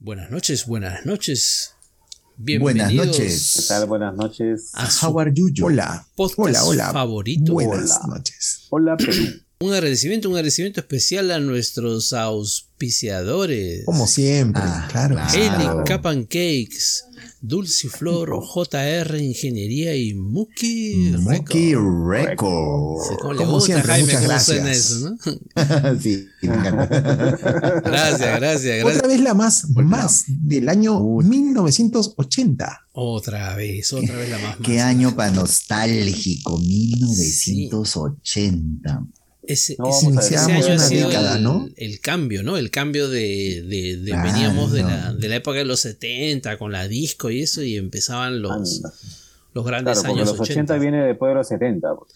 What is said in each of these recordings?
Buenas noches, buenas noches. Buenas Bienvenidos noches. ¿Qué tal? Buenas noches. a How are you? Hola. podcast Hola, hola. favorito. Buenas Hola. noches. Hola, Perú. Un agradecimiento, un agradecimiento especial a nuestros auspiciadores. Como siempre, Ah, claro. claro. Eli Claro. Capan Cakes, Dulciflor, JR Ingeniería y Muki Sí, Records. ¿Cómo le Como gusta, siempre, Jaime, muchas gracias. eso, ¿no? sí, me encanta. Gracias, gracias, gracias. Otra vez la más, más del año 1980. Otra vez, otra vez la más. Qué más. año para nostálgico, 1980. Ese, No, ese- ese año ha sido década, el, ¿no? el cambio, ¿no? El cambio de, de- de- Claro. veníamos de la, de la época de los 70 con la disco y eso y empezaban los, Anda. los grandes Claro, años los 80 viene después de los 70. pues.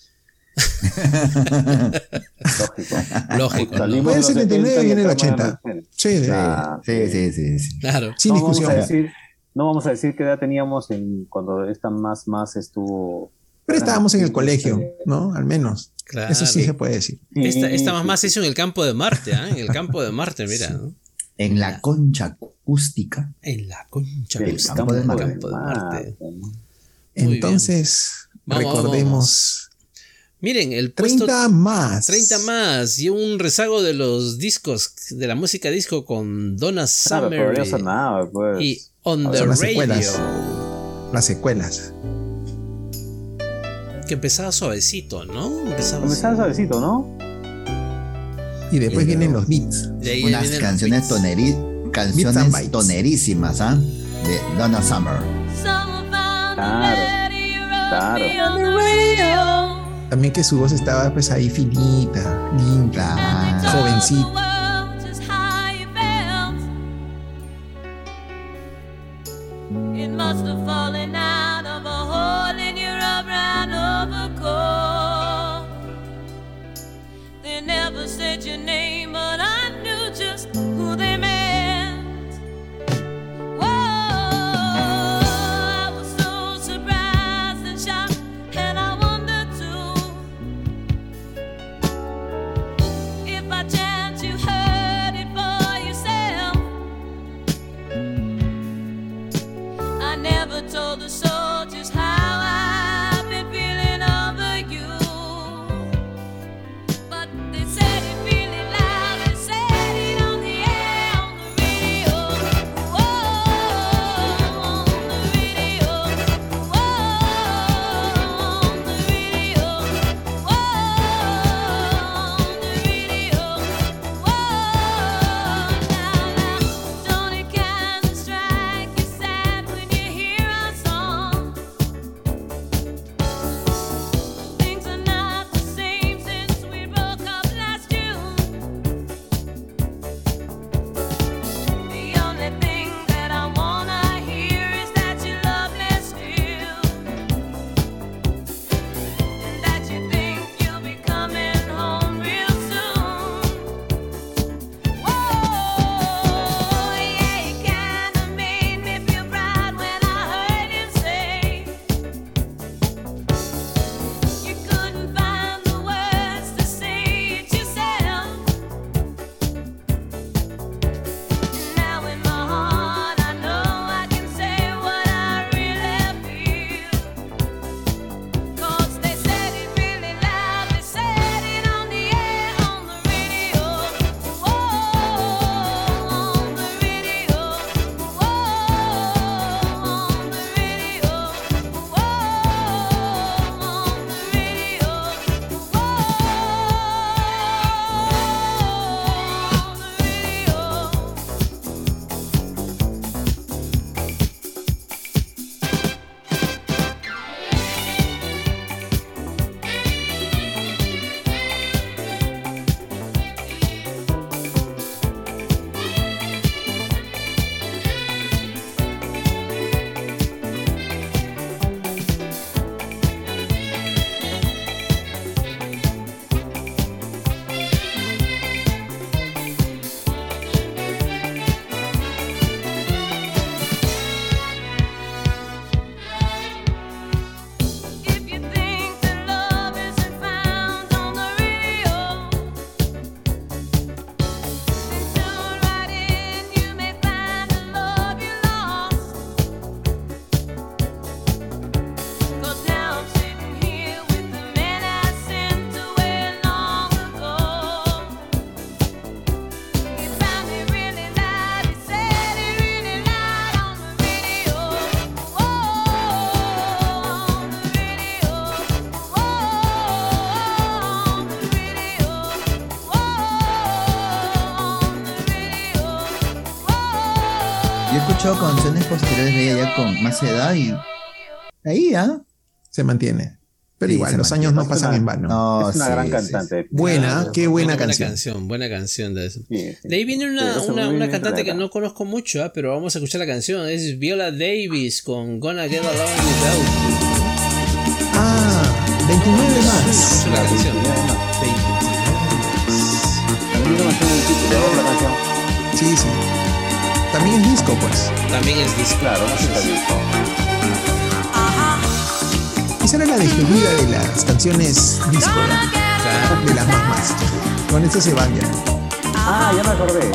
Lógico. Lógico, ¿no? Salimos Después de del los 79 70 y viene el estamos en 80. los 80. Sí, de- Ah, Sí, sí, sí, sí. Claro. sin no vamos discusión. a decir, no vamos a decir qué edad teníamos en cuando esta más más estuvo. Pero estábamos en el colegio, ¿no? Al menos. Claro. Eso sí se puede decir. Esta, esta mamá se hizo en el campo de Marte, ¿ah? En el campo de Marte, mira. ¿no? En la concha acústica. En la concha El campo, de del Marte. campo de Marte. Entonces, Vamos, recordemos. Miren, el puesto 30 más. 30 más y un rezago de los discos, de la música disco con Donna Claro, Summer pues. y On the Son las Radio. secuelas. Las secuelas. Que empezaba suavecito, ¿no? Empezaba Comenzaba suavecito, ¿no? Y después vienen los beats. de ahí Unas canciones, toneri- canciones tonerísimas, ¿ah? De Donna Summer. Claro. También que su voz estaba pues ahí finita, Claro. jovencita. It must have fallen con más edad y ahí, ¿ah? Se mantiene. Pero Sí, igual, los mantiene. años no pasan una- en vano. No, es una sí, gran sí, cantante. Buena, qué buena Buena canción. canción, buena canción de eso. Sí, sí. De ahí viene una, una, una cantante que no conozco mucho, ah, pero vamos a escuchar la canción. Es Viola Davis con Gonna Get Along Without You. Ah, 29 Suena más. la canción. Y además, 29. también se mantiene el título de la canción. Sí, sí. También es disco, pues. También es disco. Claro, disco. Esa era la despedida de las canciones disco, ¿no? Claro. de las más más. Con esto se van ya. Ah, ya me acordé.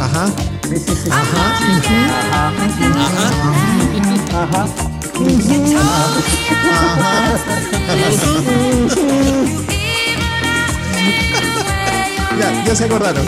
Ajá, Sí, sí. ajá, ujú, Ajá. Ajá. ya, ya se acordaron.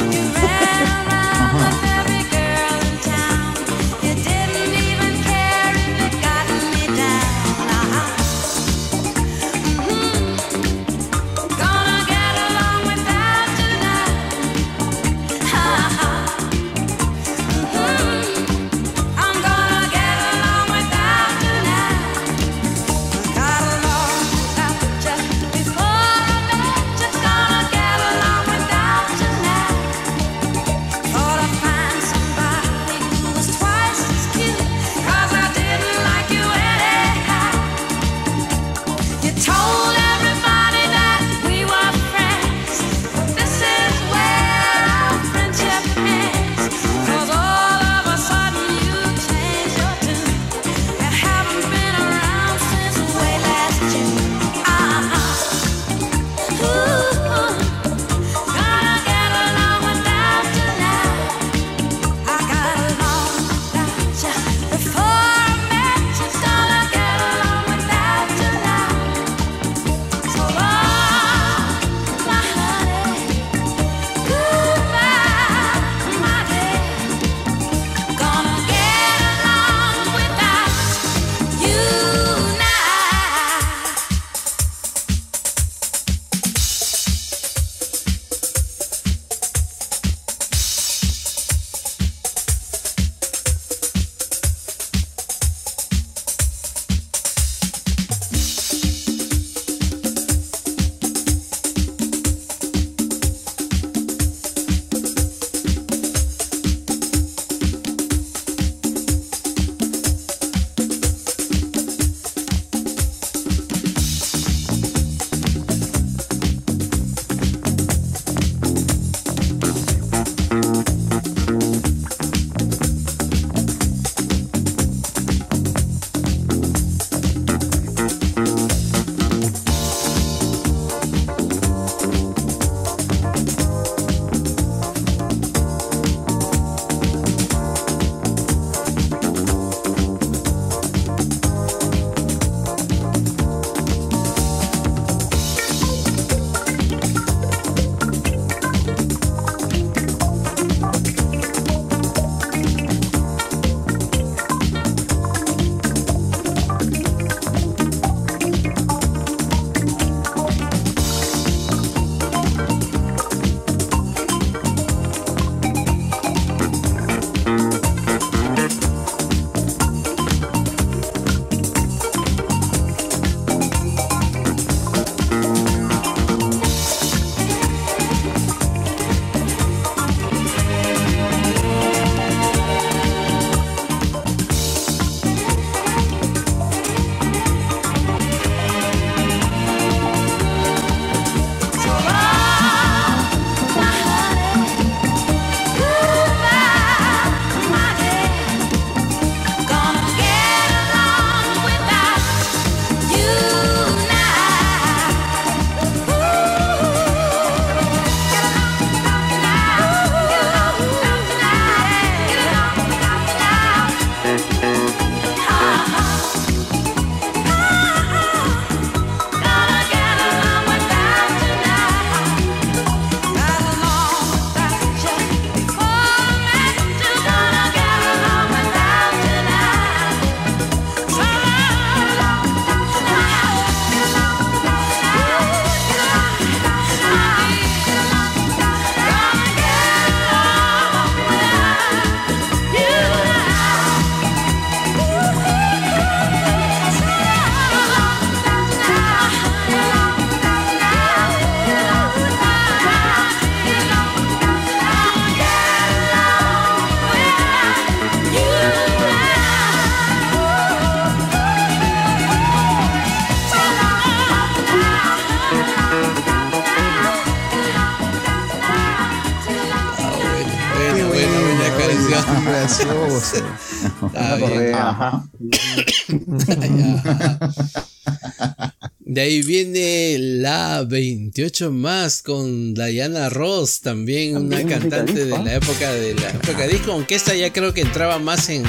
De ahí viene la 28 más con Diana Ross, también una También cantante de la época de la época disco, aunque esta ya creo que entraba más en,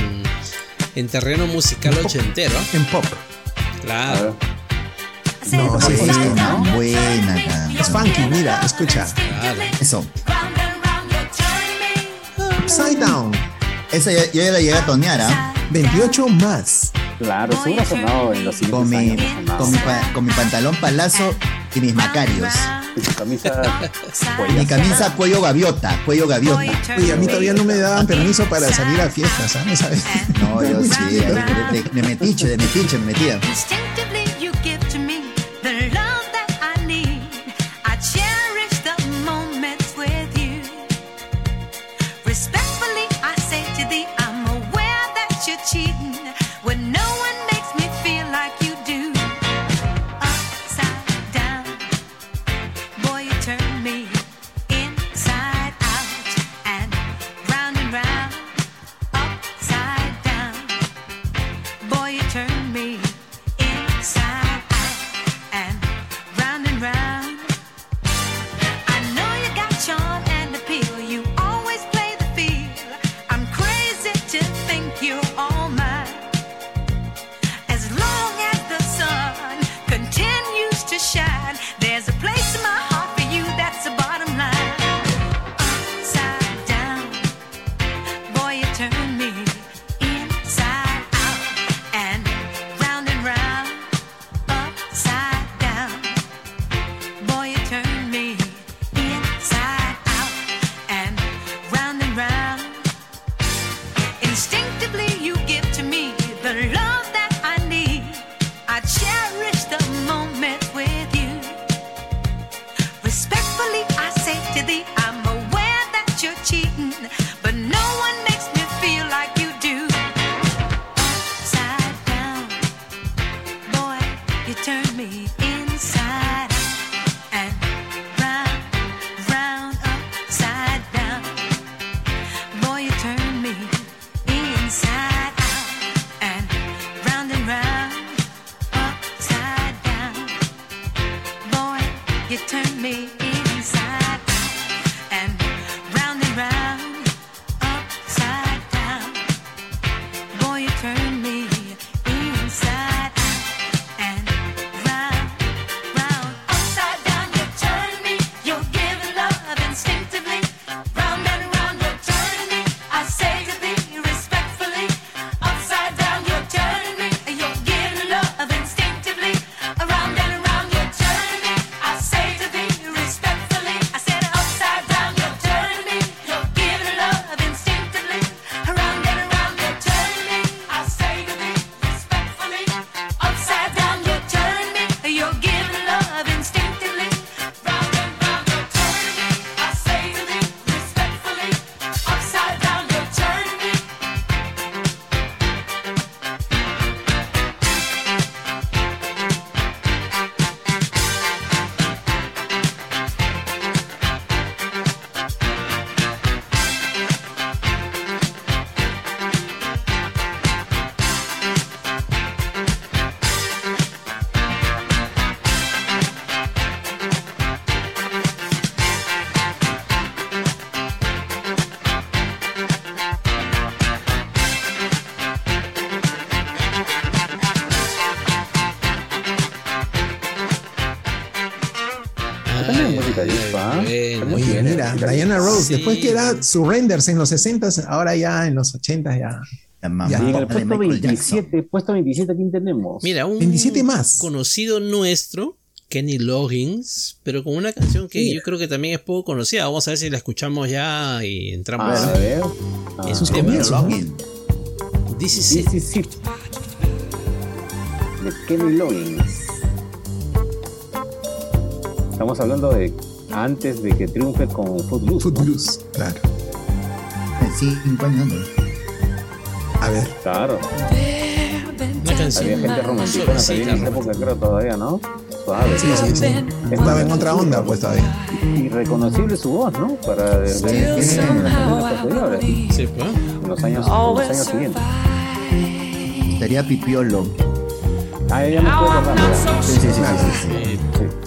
en terreno musical ochentero. En pop. Claro. No, sí, Buena, buena Es funky, mira, escucha. claro. Eso. Upside Down. Esa ya- ya la llegué a tonear, ¿ah? 28 más. Claro, seguro ha sonado en los Con siguientes mi, años. con, mi pa- con mi pantalón palazo y mis macarios. Y camisa Mi cuello. camisa cuello gaviota, cuello gaviota. Oye, a mí todavía no me daban permiso para salir a fiestas, ¿sabes? ¿Sabes? No, yo sí, de, de- de metiche, de metiche me metía. Sí. después que era Surrenders en los 60s, ahora ya en los 80s ya. Mamá Ya, el puesto Michael Jackson. 27, puesto 27, ¿quién tenemos? Mira, un 27 más. conocido nuestro, Kenny Loggins, pero con una canción que Mira. yo creo que también es poco conocida. Vamos a ver si la escuchamos ya y entramos A ver. Sus tema. comienzos, ¿no? Login. This is it. sí. De Kenny Loggins. Estamos hablando de antes de que triunfe con Footloose. Footloose, ¿no? claro. Sí, años A ver. Claro. Una canción. Había gente romántica en esa época, creo, todavía, ¿no? Suave. Sí, sí, sí. Estaba en otra onda, pues todavía. Irreconocible su voz, ¿no? Para de, de, de, en las. Sí, pues. En los años, en los años siguientes. Sería Pipiolo. Ah, ella me puede ah, acordar. Sí, sí, sí. sí. sí.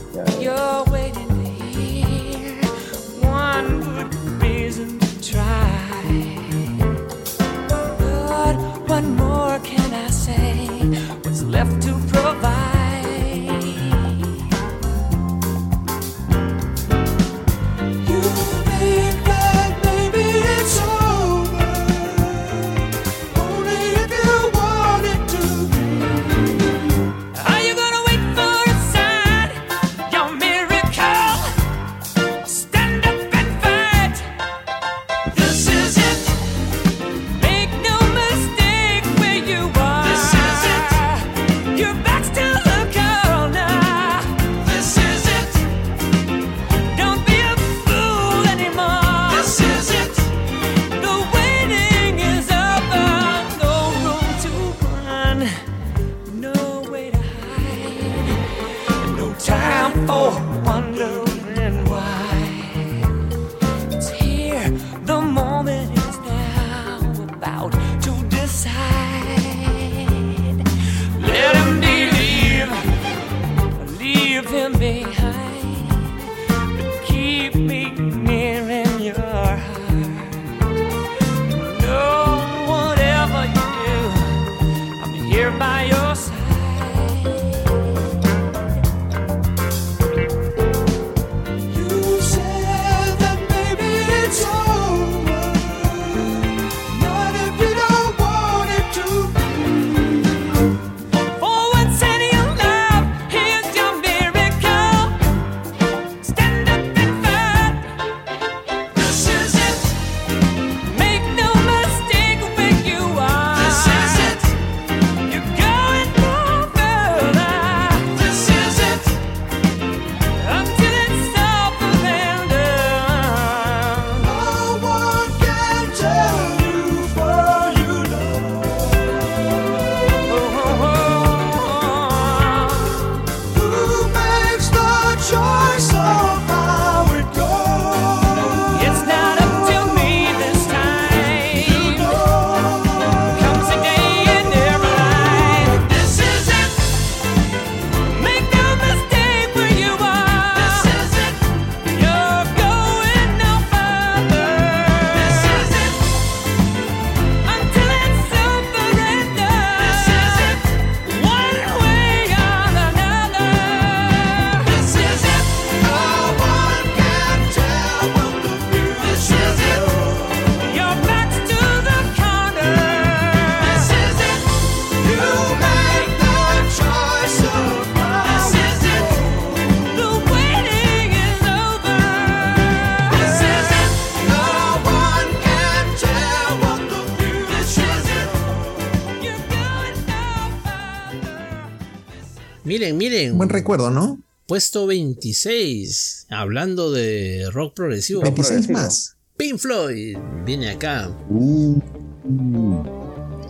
buen recuerdo, ¿no? Puesto 26, hablando de rock progresivo. 26 más. Pink Floyd viene acá. Uh.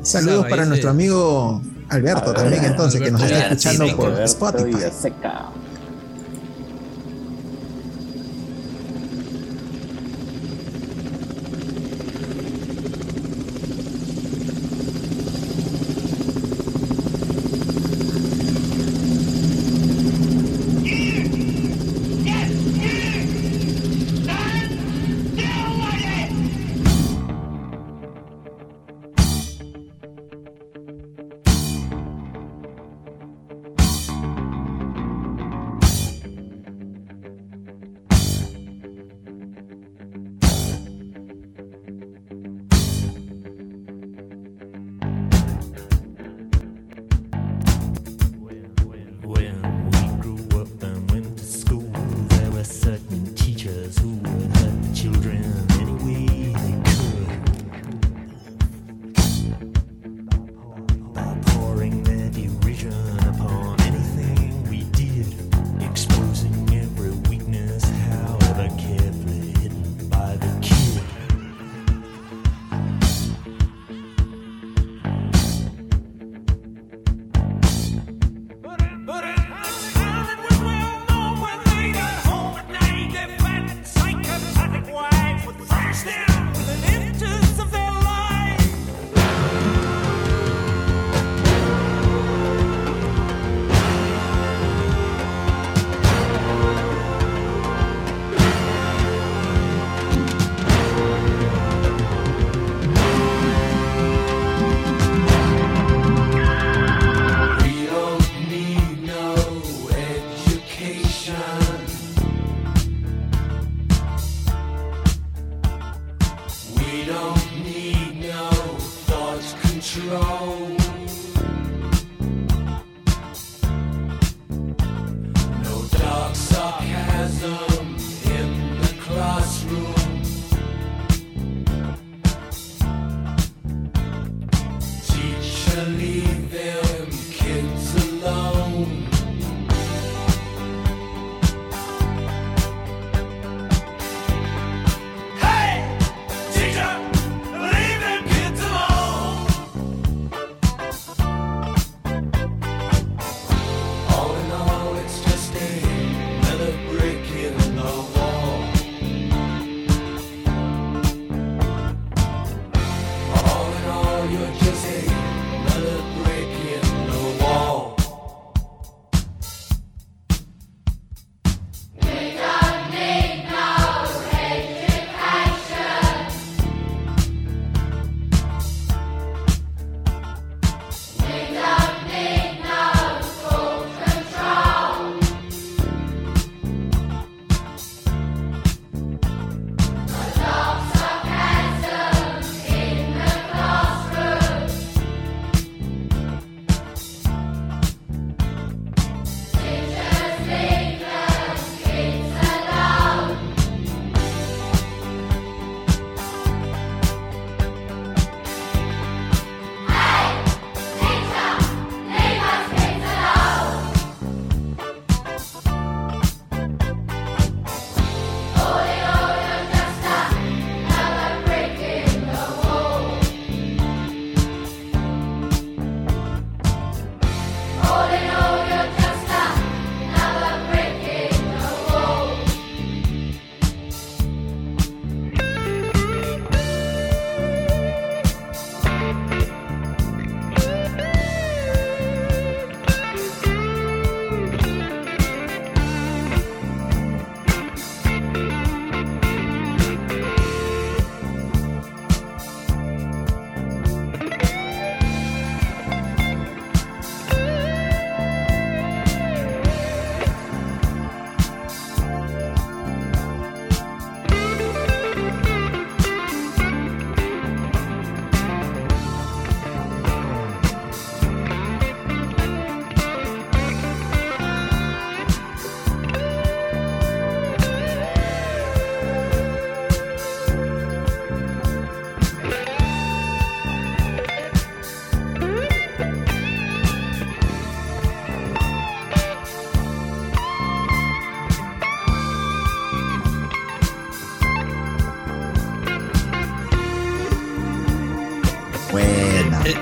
Saludos para nuestro amigo Alberto, también, entonces, que nos está escuchando por Spotify.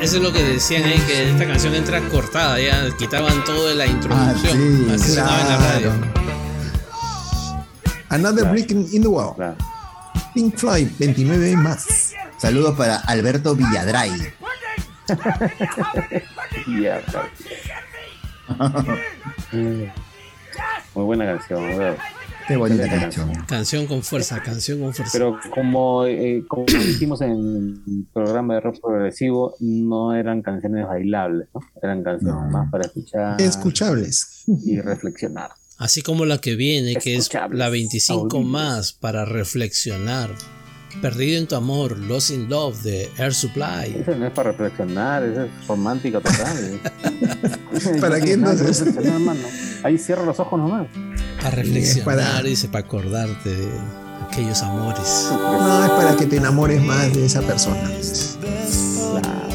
Eso es lo que decían ahí, que esta canción entra cortada, ya quitaban todo de la introducción. sí, Así sonaba en la radio. Another Claro. Brick in, the Wall. Claro. Pink Floyd, 29 más. Saludos para Alberto Villadray. Claro. Muy buena canción, ¿verdad? Qué bonita canción. Canción con fuerza, canción con fuerza. Pero como, eh, como dijimos en el programa de rock progresivo, no eran canciones bailables, ¿no? Eran canciones No. más para escuchar Escuchables. y reflexionar. Así como la que viene, que es la 25 audibles. más para reflexionar. Perdido en tu amor, Lost in Love de Air Supply. Eso no es para reflexionar, eso es romántica total. ¿Para qué No, entonces? Ahí cierro los ojos nomás. Para reflexionar, para- dice, para acordarte de aquellos amores. No, es para que te enamores más de esa persona. Claro.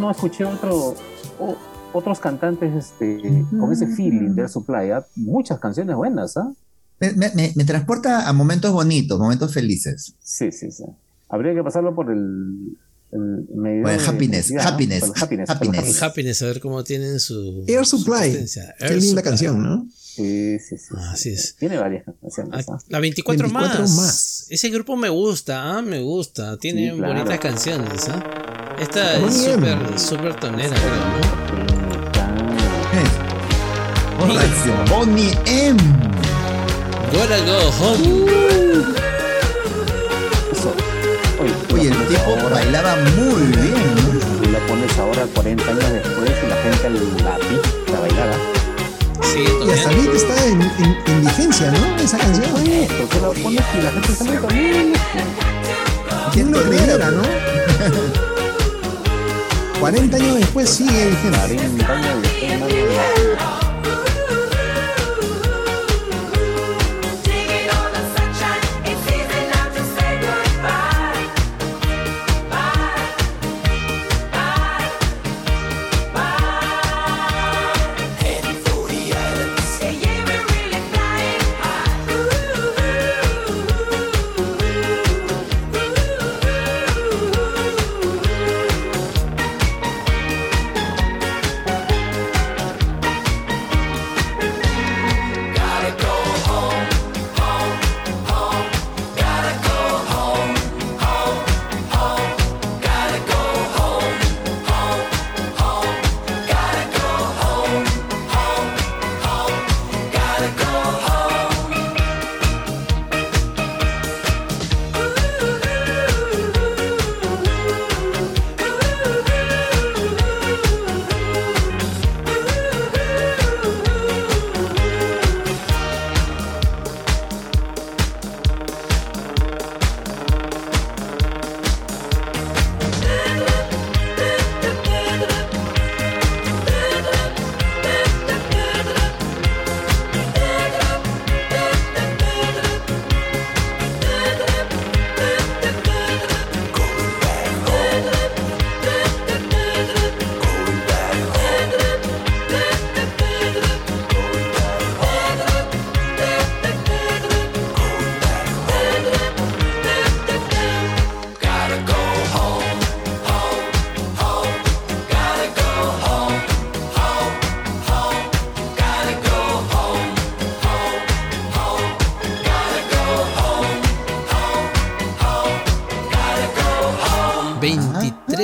No, escuché otro, o- otros cantantes este, con ese feeling de Air Supply. ¿ah? Muchas canciones buenas, ¿ah? Me, me- me- me transporta a momentos bonitos, momentos felices. Sí, sí, sí. Habría que pasarlo por el. el medio de happiness, happiness, happiness, happiness. Happiness, a ver cómo tienen su. Air su Supply. Qué Air linda Supply. canción, ¿no? Sí, sí, sí. Así es. Tiene varias canciones. Ah. La 24, 24 más. más. Ese grupo me gusta, me gusta. Tiene Sí, claro. bonitas canciones, ¿ah? Esta es Bonnie M. súper, súper tonera, creo, ¿no? Claro. Correcto. Bonnie M. Gotta go home. Eso. Oye, Oye, el tipo ahora- bailaba muy bien, ¿no? Y lo pones ahora 40 años después y la gente la pista, la bailada. Sí, Y hasta ahorita está en, en- en vigencia, ¿no? Esa canción. Esto, tú lo pones y la gente sale también. ¿Quién lo creyera, no? 40 años después sigue vigente.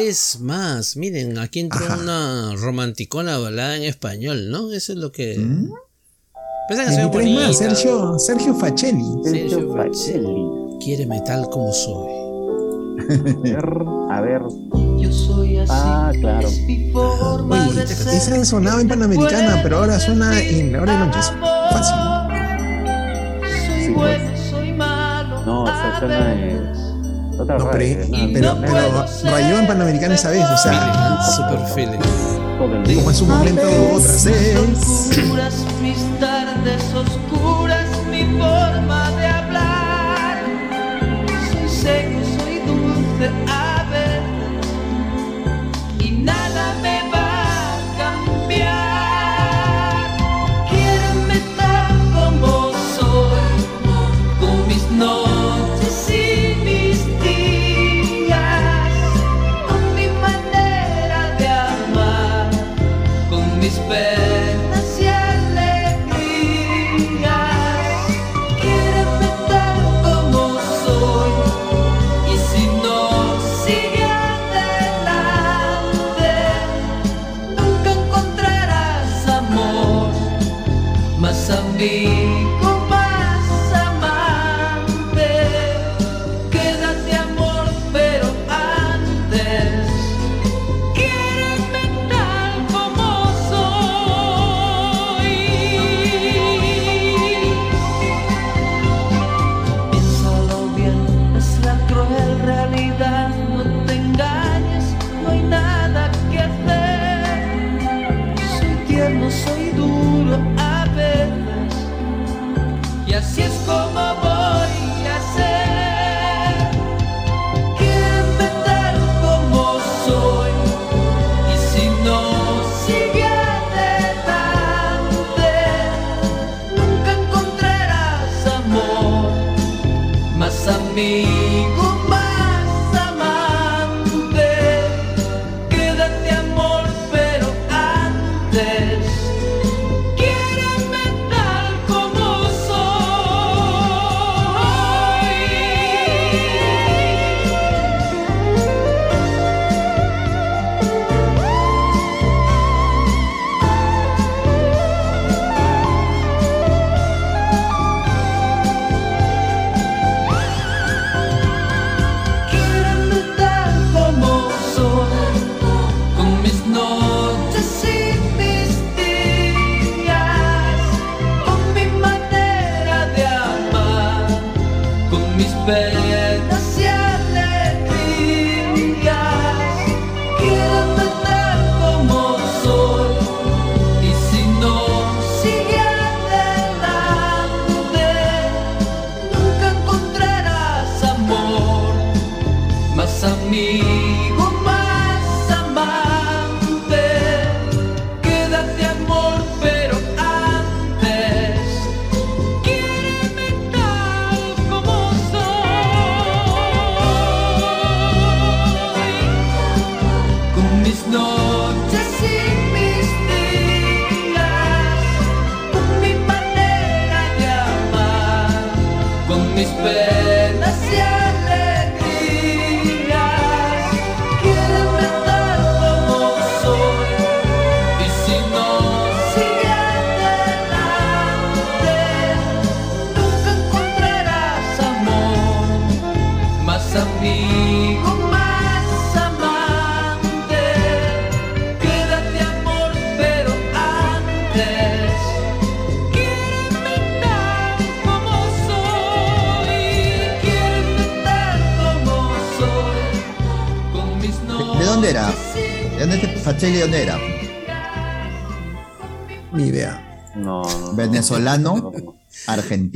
23 más. Miren, aquí entró Ajá. una romanticona balada en español, ¿no? Eso es lo que. ¿Mm? Esa canción 23 más. Sergio, Sergio Facelli. Sergio Facelli. Facelli. Quiéreme tal como soy. A ver, a ver. Yo soy así. Ah, claro. Es mi forma Oye, de ser. esa sonaba en Panamericana, pero ahora suena en la hora de noche. Fácil. Soy Sí, bueno, soy malo. No, esa suena en No, pero, pero, no pero rayó en Panamericana esa vez, o sea, Super feeling. Como en su momento otras veces. Oscuras, mis tardes oscuras, mi forma de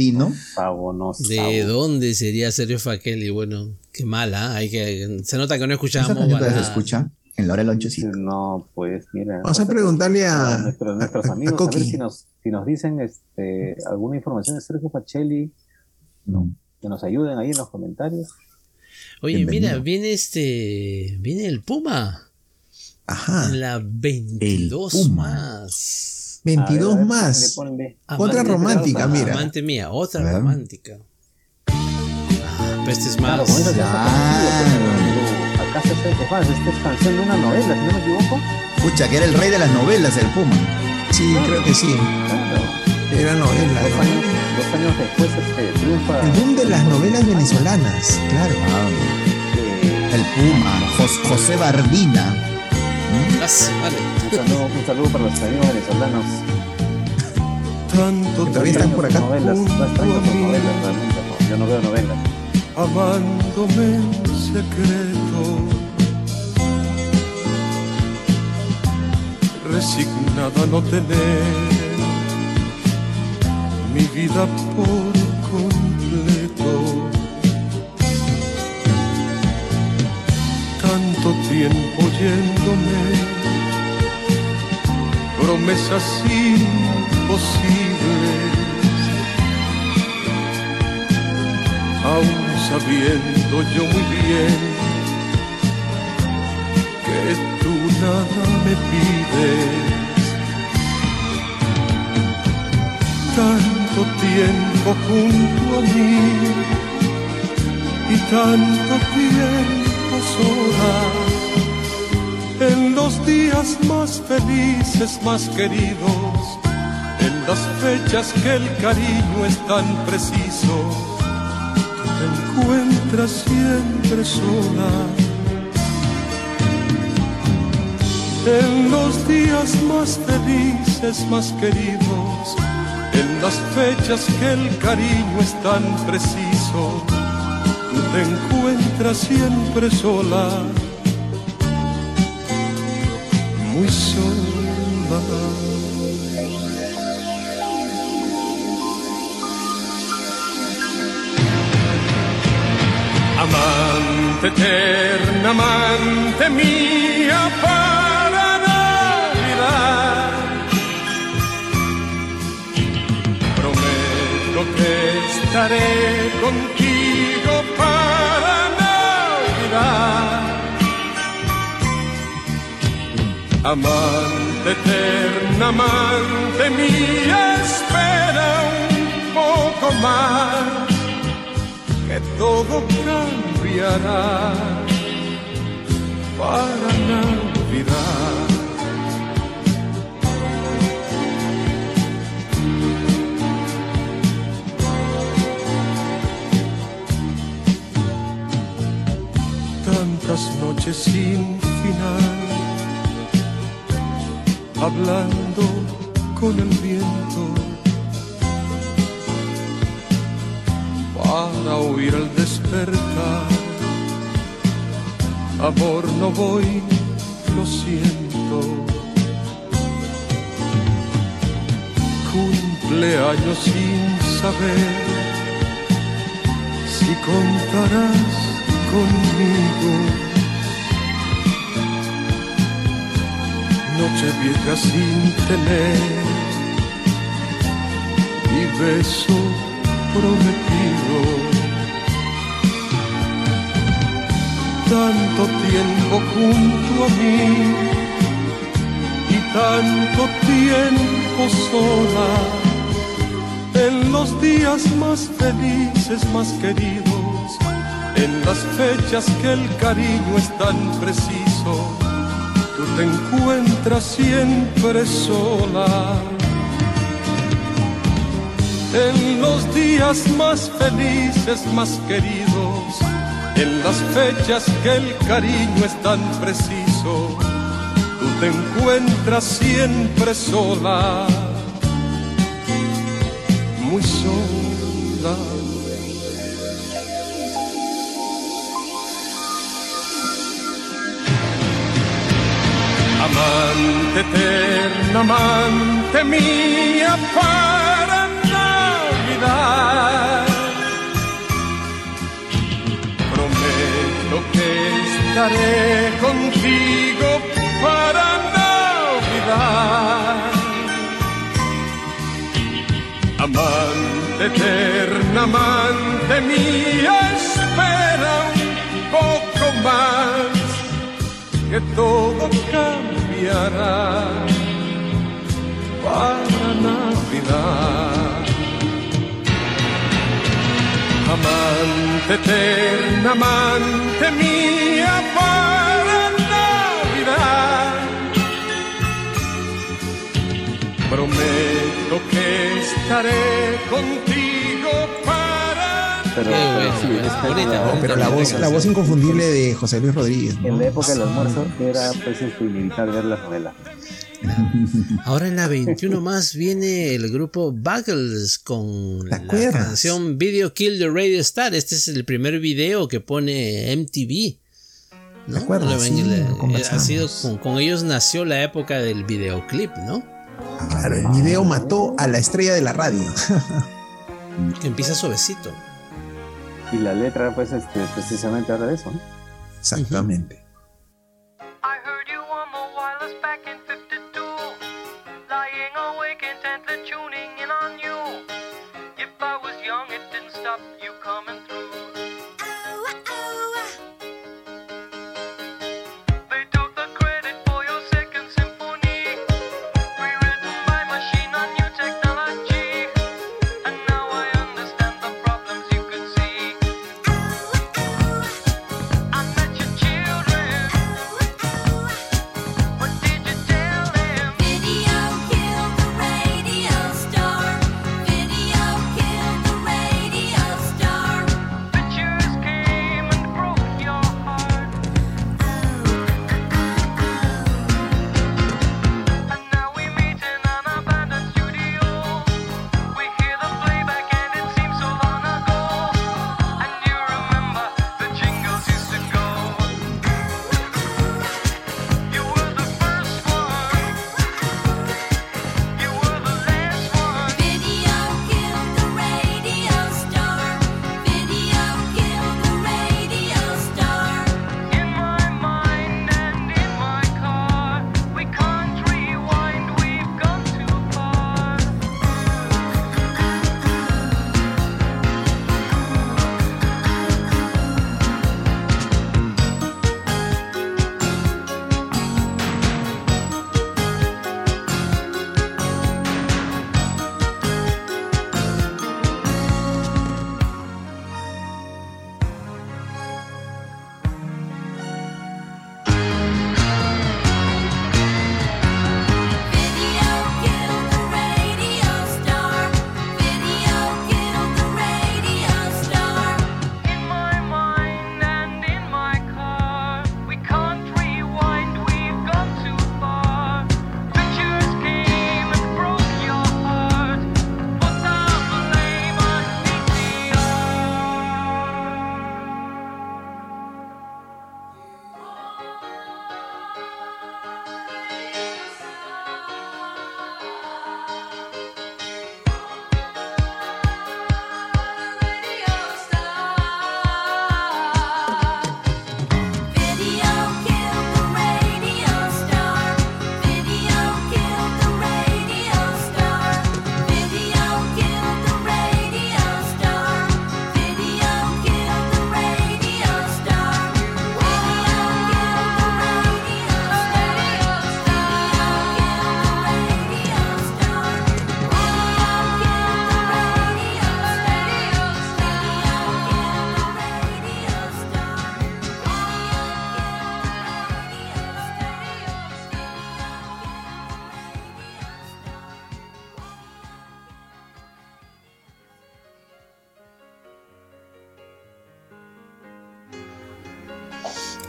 Argentino. ¿De dónde sería Sergio Facelli? Bueno, qué mala. Hay que, se nota que no Esa escuchábamos se escucha en la hora del. No, pues mira. Vamos a preguntarle a, nuestros, nuestros a- a amigos a, ver Coqui. si nos, si nos dicen este, alguna información de Sergio Facelli, No. que nos ayuden ahí en los comentarios. Oye, Bienvenido. mira, viene este. Viene el Puma. Ajá. En la 22 El Puma. más. 22 A ver, más. Otra Amante- romántica, mira. Amante mía, otra A ver. romántica. Ah, pero este es Claro, más. Claro. pues, acá se hace, es más, esta es canción de una novela, si no me equivoco. Pucha, que era el rey de las novelas, el Puma. Sí, creo que sí. Claro. Era novela. Dos años, dos años después este, triunfa El boom de las novelas venezolanas, claro. eh, El Puma, Jos- José Bardina. Un, saludo, un saludo para los amigos venezolanos. Tanto Que todavía están por acá. Novelas, no extraño sus novelas, realmente, no, yo no veo novelas. amándome en secreto, resignada a no tener mi vida por completo. Tanto tiempo yéndome, promesas imposibles aún sabiendo yo muy bien que tú nada me pides. Tanto tiempo junto a mí y tanto tiempo sola. En los días más felices, más queridos, en las fechas que el cariño es tan preciso te encuentras siempre sola. En los días más felices, más queridos, en las fechas que el cariño es tan preciso, te encuentras siempre sola. Amante eterna, amante mía para Navidad. Prometo que estaré contigo Amante eterna, amante mía, espera un poco más que todo cambiará para Navidad. Tantas noches sin final, hablando con el viento para oír al despertar. Amor, no voy, lo siento. Cumpleaños sin saber si contarás conmigo. Noche vieja sin tener y beso prometido. Tanto tiempo junto a mí y tanto tiempo sola. En los días más felices, más queridos, en las fechas que el cariño es tan preciso, te encuentras siempre sola. En los días más felices, más queridos, en las fechas que el cariño es tan preciso, tú te encuentras siempre sola, muy sola. Amante eterna, amante mía para Navidad. Prometo que estaré contigo para Navidad. Amante eterna, amante mía, espera un poco más que todo cambiará para Navidad. Amante eterna, amante mía, para Navidad. Prometo que estaré contigo para Pero, sí, bonita, bonita. la voz, la voz inconfundible de José Luis Rodríguez. ¿no? En la época del almuerzo era pues este, inevitable ver las novelas. Ahora en la 21 más viene el grupo Buggles con ¿Te la canción Video Kill the Radio Star. Este es el primer video que pone MTV. ¿no? Lo ha sido con, con ellos nació la época del videoclip, ¿no? Claro, el video mató a la estrella de la radio. Que empieza suavecito. Y la letra, pues, este, precisamente habla de eso. ¿no? Exactamente. I heard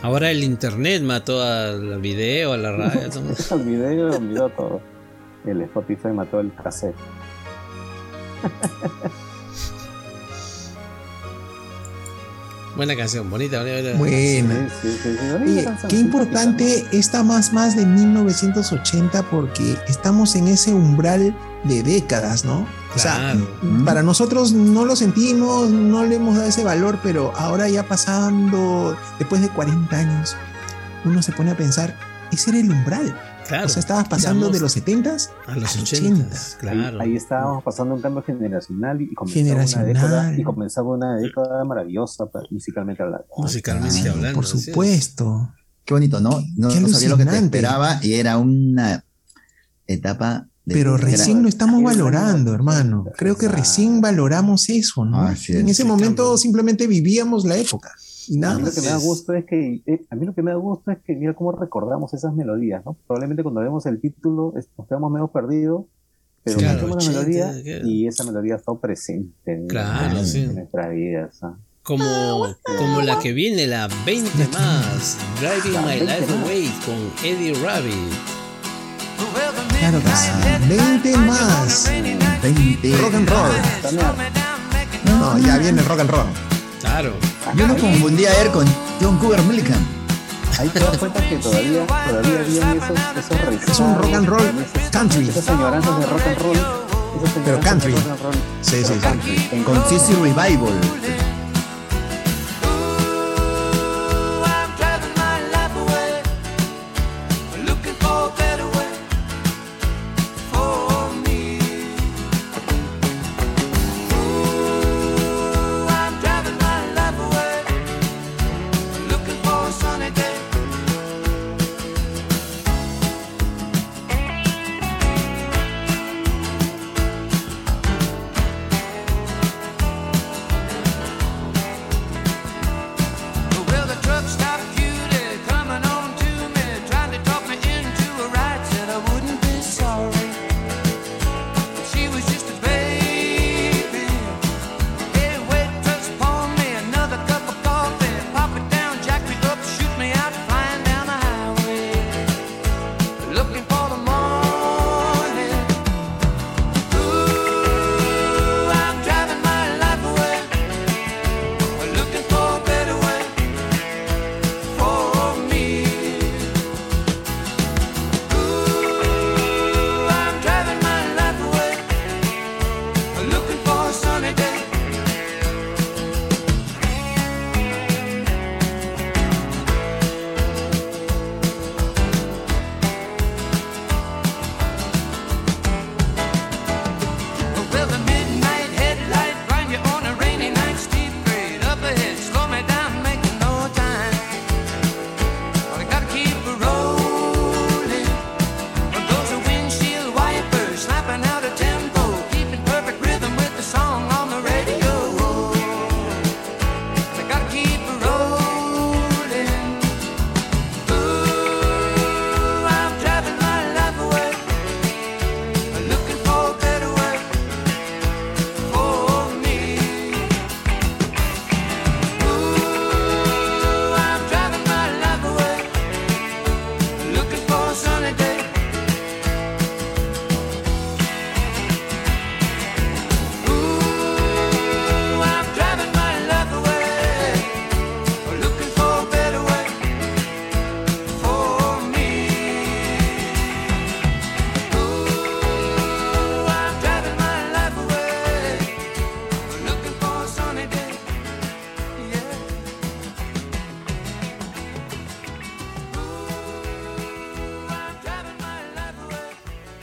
Ahora el internet mató al video, a la radio. todo. El video olvidó todo. El Spotify mató el cassette. Buena canción, bonita, bonita. bonita. Buena. Sí, sí, sí. Bonita canción, qué importante esta más más de 1980 porque estamos en ese umbral de décadas, ¿no? O sea, Claro. para nosotros no lo sentimos, no le hemos dado ese valor, pero ahora ya pasando, después de 40 años, uno se pone a pensar, ese era el umbral. Claro. O sea, estabas pasando Digamos, de los 70s a los a los 80, 80. claro. Ahí, ahí estábamos pasando un cambio generacional y comenzaba una década, y comenzaba una década maravillosa musicalmente hablando. Musicalmente Ah, hablando. por supuesto. Qué bonito, ¿no? No, Qué no sabía lo que te esperaba y era una etapa Pero era- recién lo estamos era- valorando, hermano. Creo que recién valoramos eso, ¿no? En es. ese momento simplemente vivíamos la época. Y nada a mí lo más. que me da gusto es que eh, a mí lo que me da gusto es que mira cómo recordamos esas melodías, ¿no? Probablemente cuando vemos el título es- nos quedamos medio perdidos, pero Claro, escuchamos la 80, melodía claro. y esa melodía estado presente en, Claro, en- sí. en nuestras vidas. Como, como la que viene, la 20 más. Driving My 20 Life. Away con Eddie Rabbit. Claro que sí. 20 más. 20. Rock and roll. No, ya viene el rock and roll. Claro. Yo lo confundí ayer con John Cougar Millican. Ahí te das cuenta que todavía, todavía habían esos, esos recitales, Es un rock and roll country. Esas añoranzas de rock and roll. Pero country. de rock and roll, Sí, pero sí, sí. country. Con CC Revival.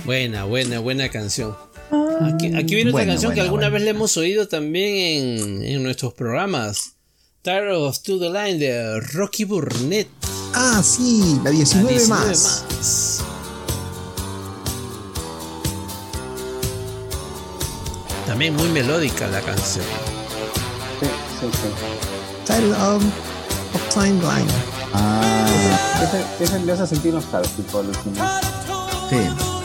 Buena, buena, buena canción. Aquí, aquí viene otra Buena, canción que alguna buena. vez le hemos oído también en, en nuestros programas. Tired of To The Line de Rocky Burnett. Ah, sí, la 19, 19 más. más. También muy melódica la canción. Sí, sí, sí. Title of, of Timeline. Ah, Ese, ese me hace sentir nostálgico, alucina. sí.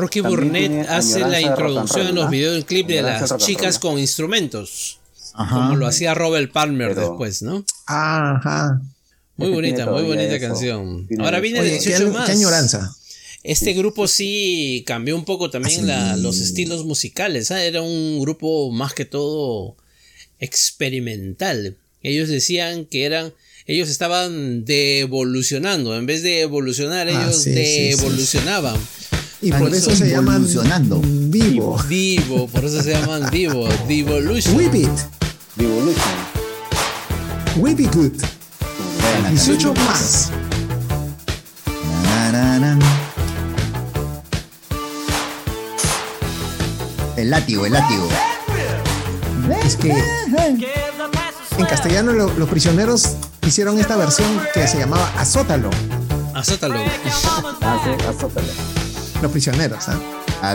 Rocky También Burnett hace la introducción en los videoclips de las chicas con instrumentos. Ajá. Como lo hacía Robert Palmer Pero- después, ¿no? Ajá. Muy bonita, muy bonita eso. canción. Tiene Ahora viene Oye, qué, 18 más. qué añoranza. Este grupo sí cambió un poco también la- los estilos musicales. ¿ah? Era un grupo más que todo experimental. Ellos decían que eran. Ellos estaban devolucionando. En vez de evolucionar, Ah, ellos sí, sí, sí. Y Ah, por eso se llaman vivo. Divo, por eso se llaman Divo. Devolution. Whip it. Devolution. Whip it good. Buena 18 canción. más. El látigo, el látigo. Es que en castellano lo- los prisioneros hicieron esta versión que se llamaba Azótalo. Azótalo. Ah, azótalo. Los prisioneros, a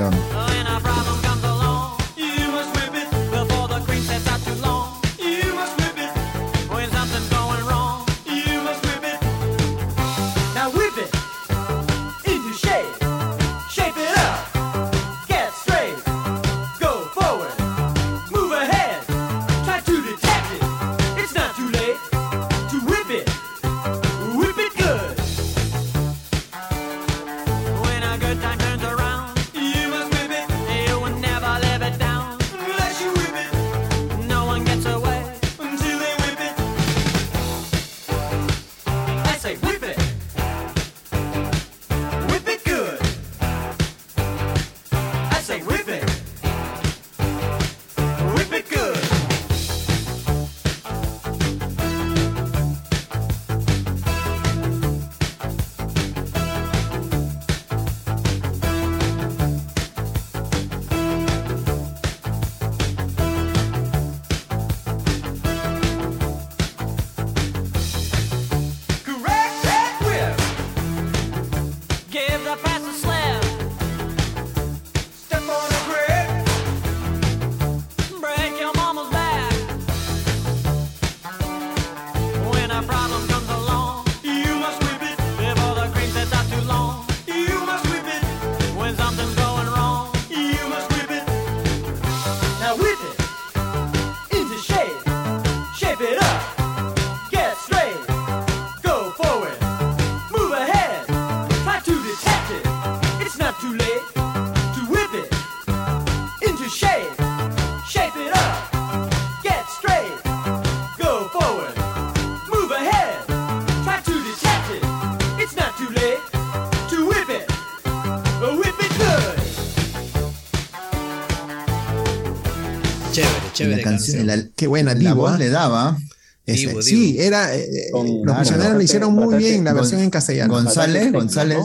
canción, la, Qué buena, la Divo. voz ¿ah? le daba Ese- Divo, sí, Divo. era. eh, Con- los claro, prisioneros lo hicieron muy bastante- bien la versión en castellano. González, González.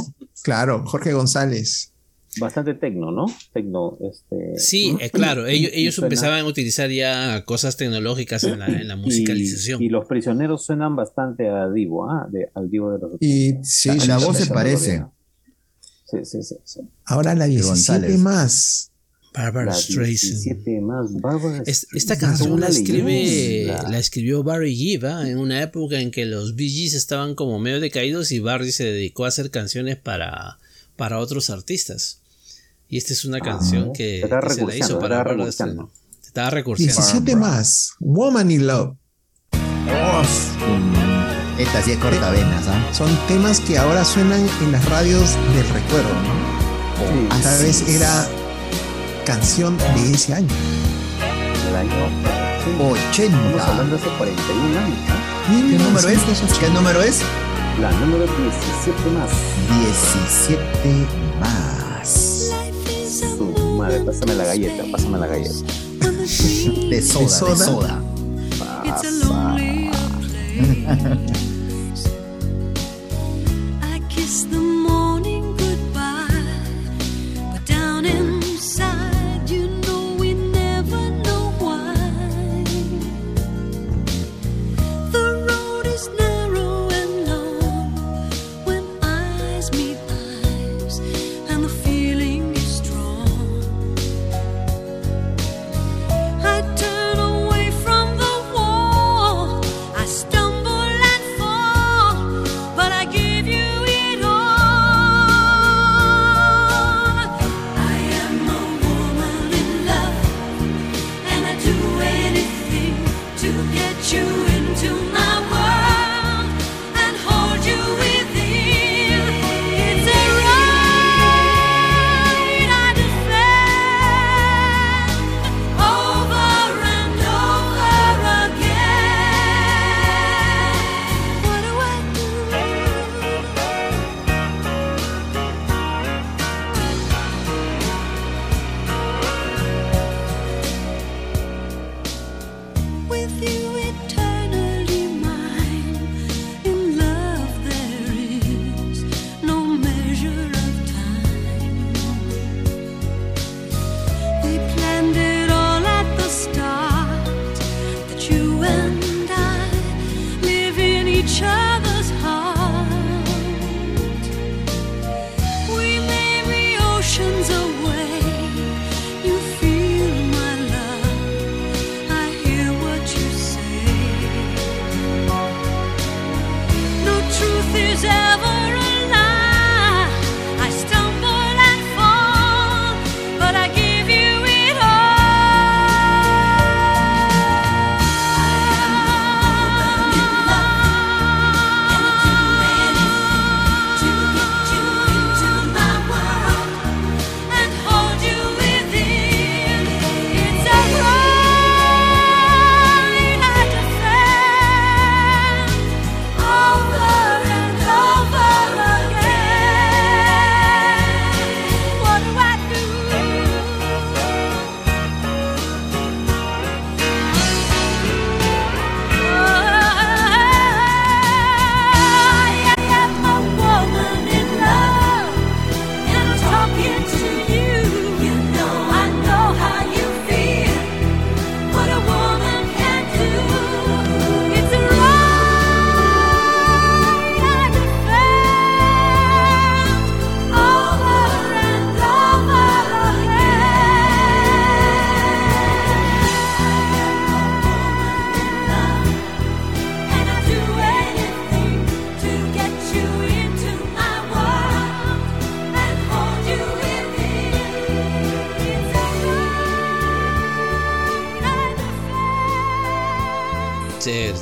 Claro, Jorge González. Bastante tecno, ¿no? Tecno, este. Sí, eh, claro, ellos, empezaban a utilizar ya cosas tecnológicas en la, en la y- musicalización. Y, los prisioneros suenan bastante a Divo, ¿ah? De- al Divo de los Y sí, La- sí, la sí, voz se parece. Sí, sí, sí. sí. Ahora la 17 González. más. Barbara Streisand. 17 más Bárbara Es- esta canción la escribe, la escribió Barry Gibb ¿ah? en una época en que los Bee Gees estaban como medio decaídos y Barry se dedicó a hacer canciones para, para otros artistas. Y esta es una canción que, se la hizo para Barbara. Streisand. Estaba recurseando. 17 más. Woman in Love. Esta sí es cortavenas, ¿ah? Son temas que ahora suenan en las radios del recuerdo, ¿no? Sí, Así vez era canción de ese año. el año. sí. Estamos 80. hablando de hace 41 años. ¿Qué número es? 1980. ¿Qué número es? La número 17 más. 17 más. Su madre, pásame la galleta, pásame la galleta. De soda, de soda? soda. It's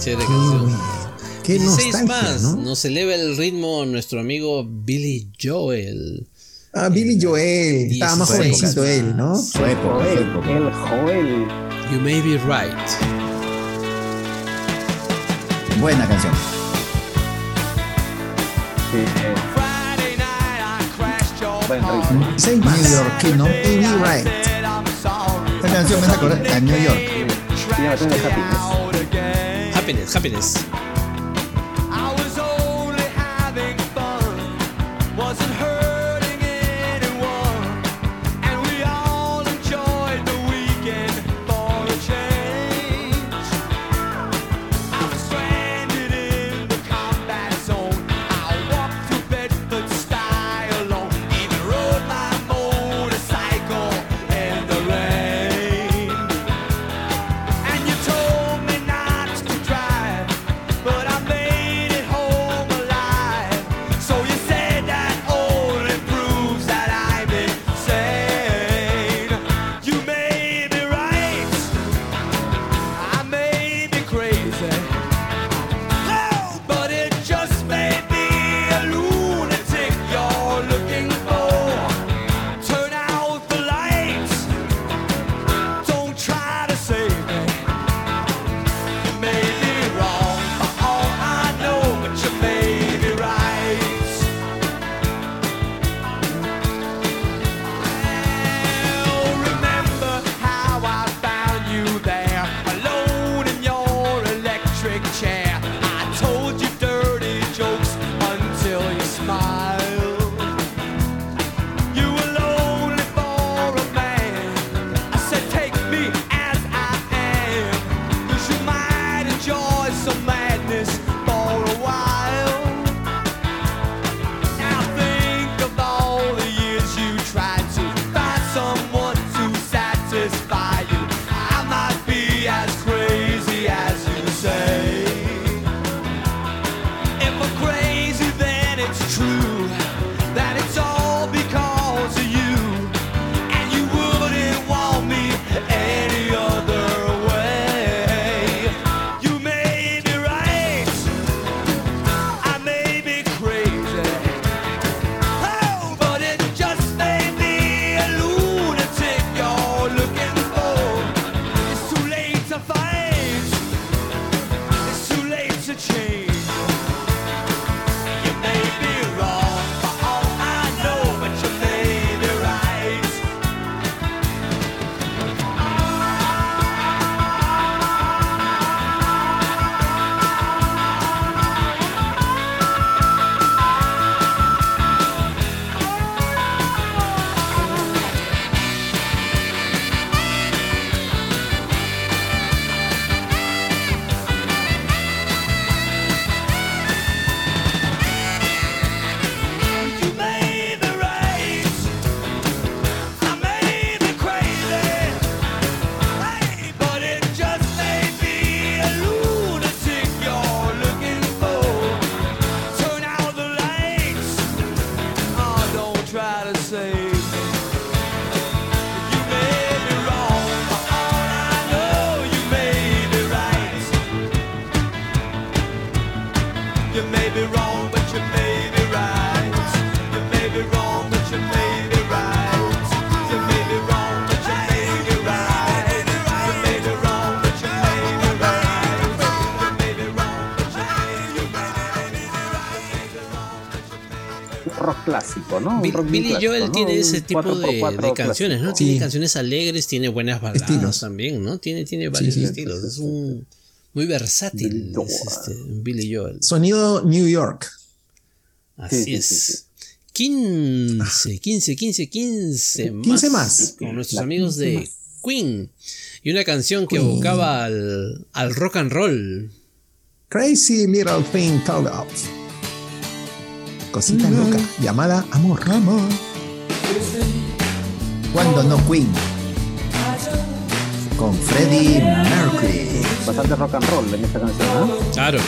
hacer ejercicio. Qué 16 más. ¿no? Nos eleva el ritmo nuestro amigo Billy Joel. Ah, Billy Joel. Estaba más jovencito él, ¿no? Joel, el Joel. You may be right. Buena canción. Sí, eh. Buen New York, ¿no? You may be right. Esta canción me hace acordar a New York. Tiene bastante happiness. happiness. Happiness. Billy Joel ¿no? tiene ese tipo 4x4 de, de canciones, ¿no? clásico. Tiene Sí. canciones alegres, tiene buenas baladas Estilos. también, ¿no? Tiene, tiene varios sí. estilos. Es un muy versátil Billy Joel. es este, Billy Joel. Sonido New York. Así Sí, sí, es. sí, sí. 15, 15, 15, 15 más. 15 más. Con nuestros amigos 15 de más. Queen. Y una canción que Queen. evocaba al, al rock and roll. Crazy Little Thing Called Up. Cosita loca llamada Amor. Amor. Cuando no Queen. Con Freddie Mercury. Bastante rock and roll en esta canción, ¿ah? Claro.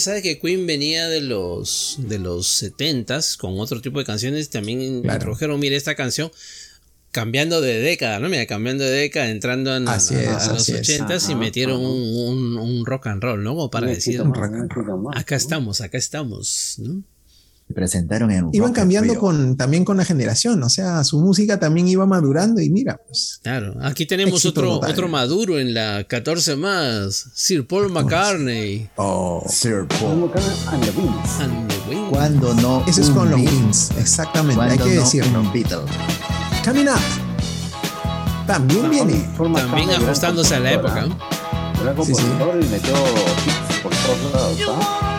Pesar de que Queen venía de los de los 70s con otro tipo de canciones, también Claro. introdujeron, mire, esta canción cambiando de década, ¿no? Mira, cambiando de década, entrando en, Así a, es, a los así es. 80s y metieron un, un- un rock and roll, ¿no? Como para decir, acá estamos, acá estamos, ¿no? Se presentaron en Iban Rock cambiando con, también con la generación. O sea, su música también iba madurando y mira, pues. Claro, aquí tenemos otro, total. otro maduro en la 14 más, Sir Paul McCartney Oh. Sir Paul. McCartney and the Beans. and the Wings. Cuando no Ese es un con los Wings, exactamente. Hay que no decirlo. un Beatle. Coming up. También viene. También ajustándose a la compositor, época. ¿ah? Gran Sí, sí. compositor y metió hits por todos lados. You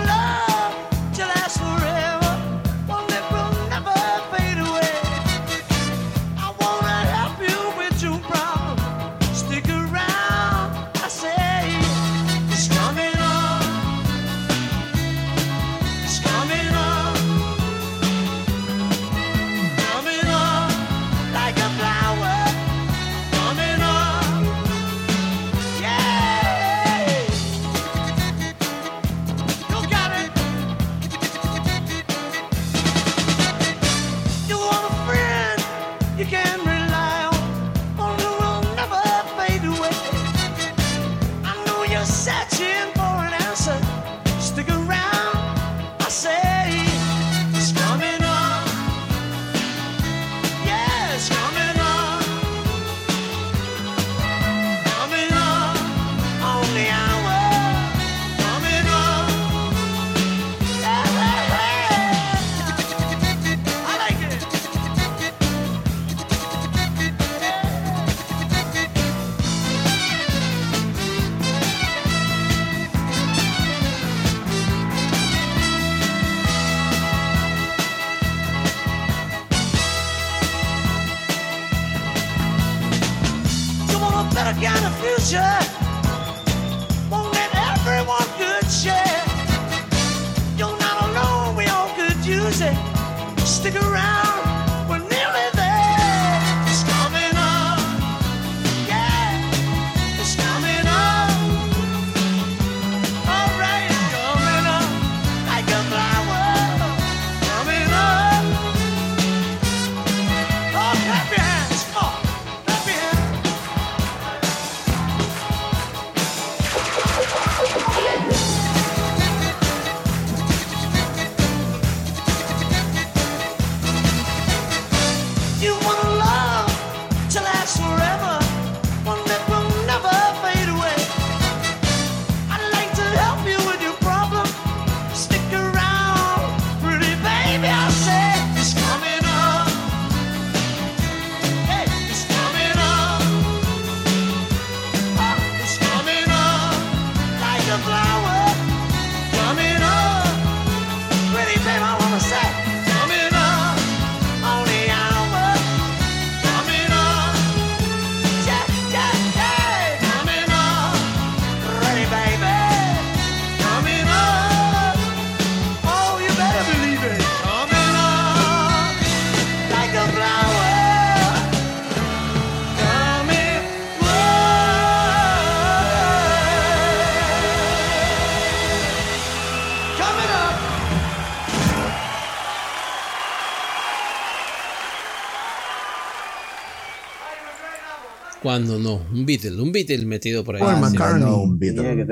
Cuando no, un Beatle, un Beatle metido por ahí. Paul Sí. McCartney. No, un Beatle.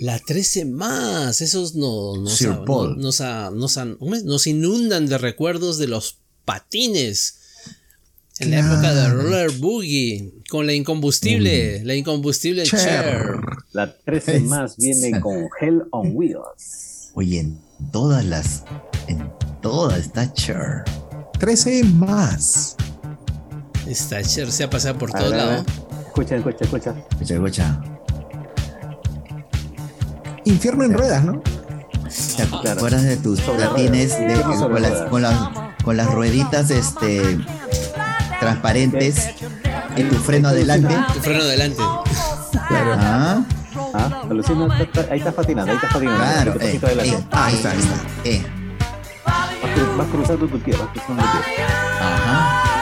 La 13 más, esos no, nos, Sir Paul. no- nos, a- nos, a- ¿cómo es? nos inundan de recuerdos de los patines. En la época de. Roller Boogie, con la incombustible, la incombustible Cher. Cher. La 13 más viene con Hell on Wheels. Oye, en todas las. En todas está Cher. 13 más. Esta Cher se ha pasado por A todo ver, a lado. ver. Escucha, escucha, escucha. Escucha, escucha. Infierno en ruedas, ¿no? ¿Te acuerdas de tus de- sobre con, las, ruedas. con, las, con las rueditas este, transparentes y tu freno adelante? Tu freno adelante. Ah, Ah, alucina, está- está- ahí estás patinando, ahí estás patinando. claro. Eh, eh, Ahí está, ahí está. eh. Vas, cru- vas cruzando tu pie, vas cruzando tu pie. Ajá.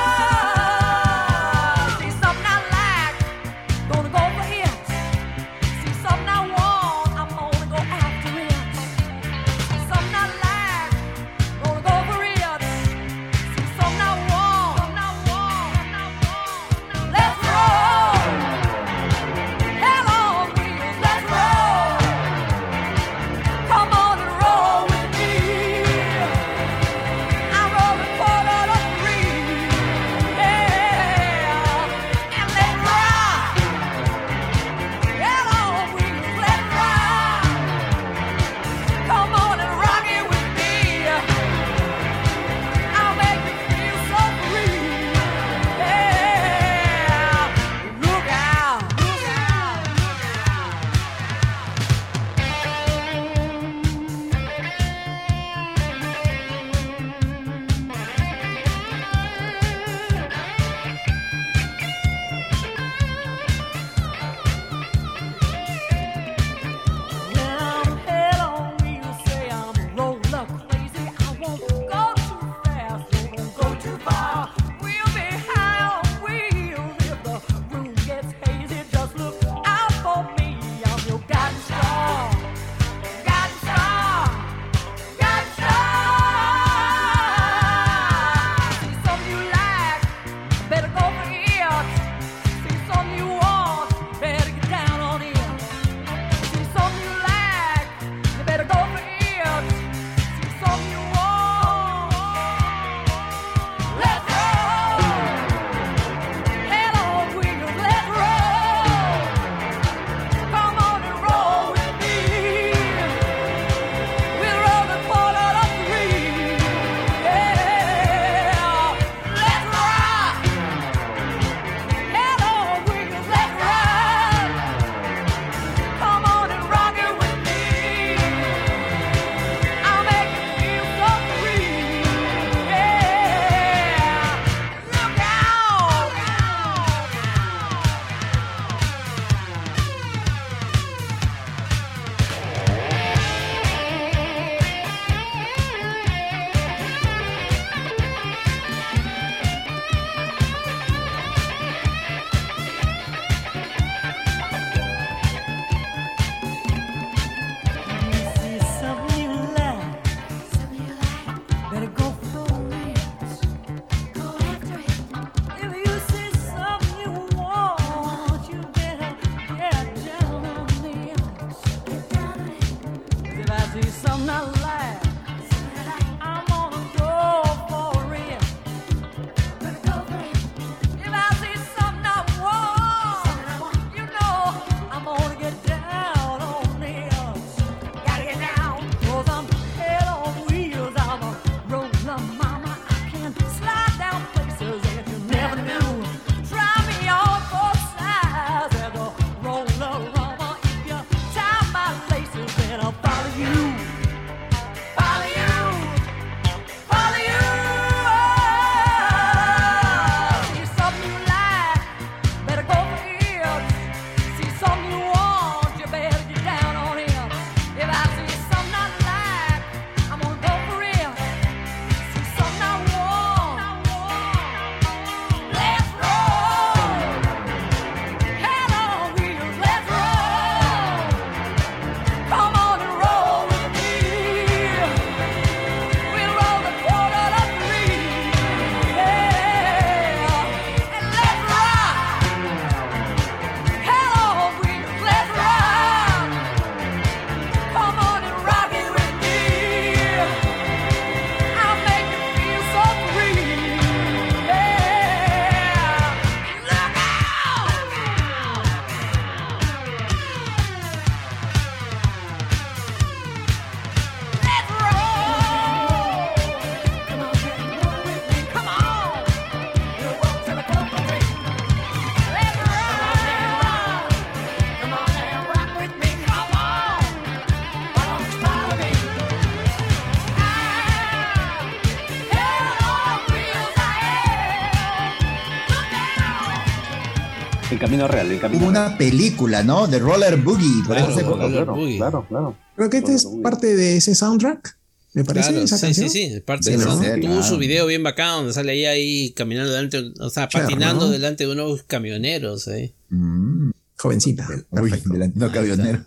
Camino real, el camino Hubo real. una película, ¿no? De Roller Boogie. Por Claro, esa época. Roller Claro, Boogie. claro, claro. Creo que esta es parte de ese soundtrack. ¿Me parece Claro, esa sí, canción? sí, sí, es parte de. Sí, Tuvo claro. su video bien bacán donde sale ahí, ahí caminando delante, o sea, Claro, patinando ¿no? delante de unos camioneros, ¿eh? Mm. Jovencita. Uy, delante, no camionero.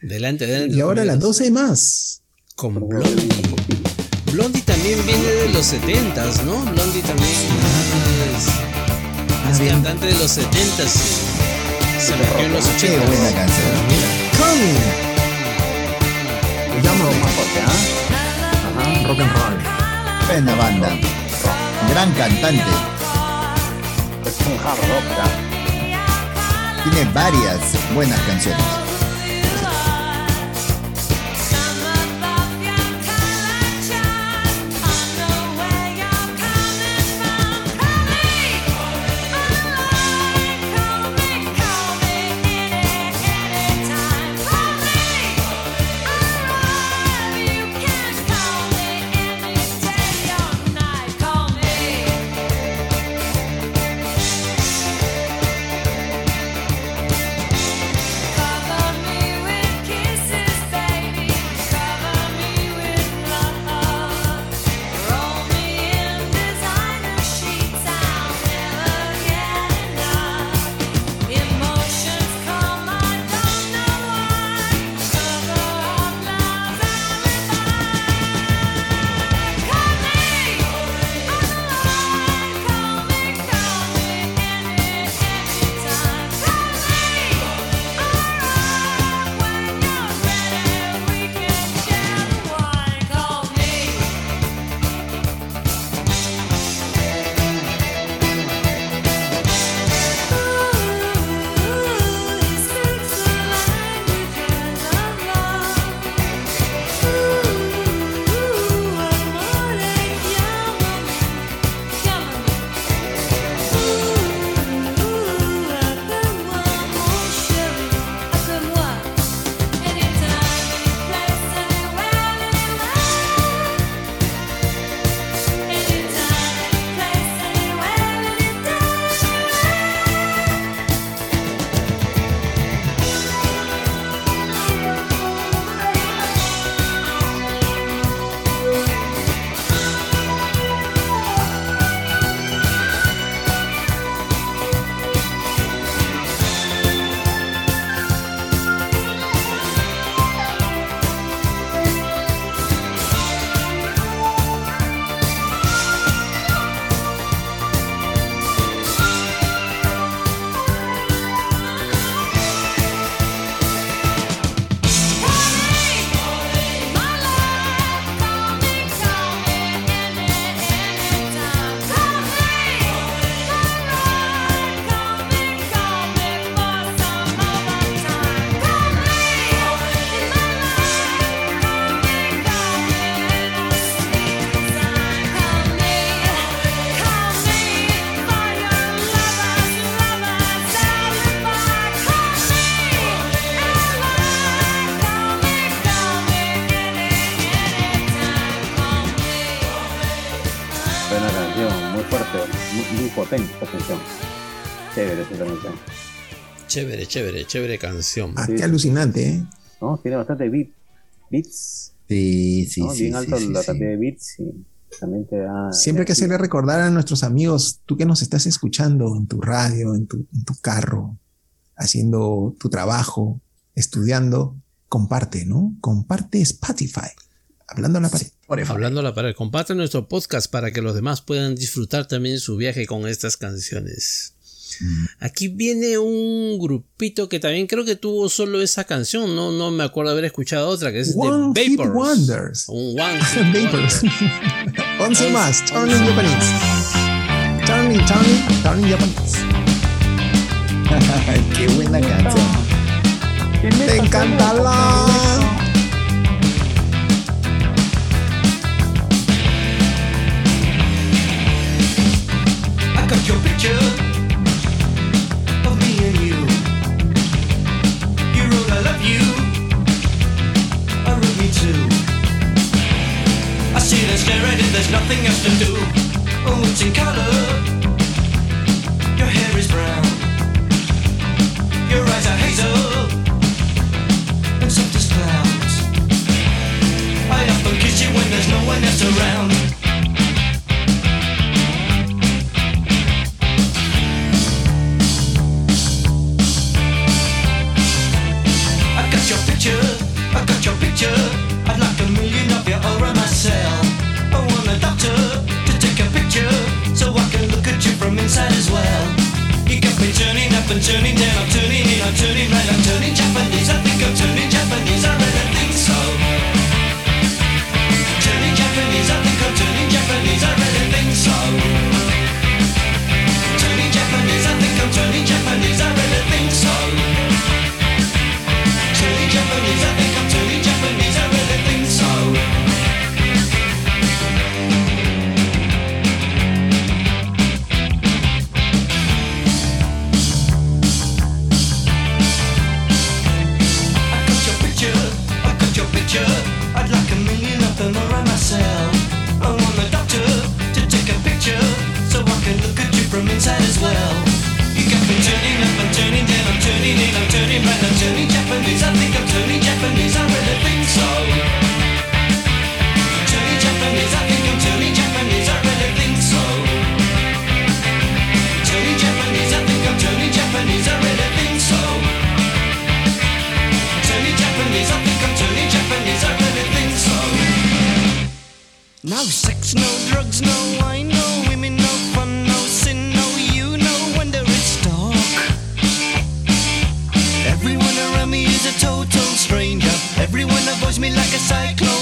Delante, delante. Y ahora las camioneros. 12 más. Con Blondie. Blondie también viene de los 70s, ¿no? Blondie también es, es bien. cantante de los 70s. Se metió en los Qué buena 80s. canción. Coming. Llamo Más fuerte, ¿ah? Ajá. rock and roll. Buena banda. Gran cantante. Es un hard rock, ¿ah? Tiene varias buenas canciones. Chévere, chévere, chévere canción. Ah, Sí. qué alucinante, ¿eh? ¿No? Tiene bastante beat, beats, Sí, sí, ¿no? sí. Bien sí, alto sí, la sí. cantidad de beats y también te da. Siempre hay que hacerle recordar a nuestros amigos, tú que nos estás escuchando en tu radio, en tu, en tu carro, haciendo tu trabajo, estudiando, comparte, ¿no? Comparte Spotify. Hablando a la pared. Hablando a la pared, comparte nuestro podcast para que los demás puedan disfrutar también su viaje con estas canciones. Aquí viene un grupito que también creo que tuvo solo esa canción, no, no me acuerdo haber escuchado otra, que es One The Hit Vapors. Wonders. Un One Hit Vapors. Wonder. 11 más. Turning Japanese. Turning, turning, turning Japanese. Qué buena canción. Te encanta la. See and stare at it, there's nothing else to do. Oh, it's in color. Your hair is brown. Your eyes are hazel. And soft as clouds. I often kiss you when there's no one else around. I got your picture. I got your picture cell. I want a doctor to take a picture so I can look at you from inside as well. You got me turning up and turning down. I'm turning in, I'm turning right, I'm turning Japanese. I think I'm turning Japanese. I read turning right, I'm turning Japanese. I think I'm turning Japanese, I really think so. Turning Japanese, I think I'm turning Japanese, I really think so. Turning Japanese, I think I'm turning Japanese, I really think so. Turning Japanese, I think I'm turning Japanese, I really think so. No sex, no drugs, no cyclone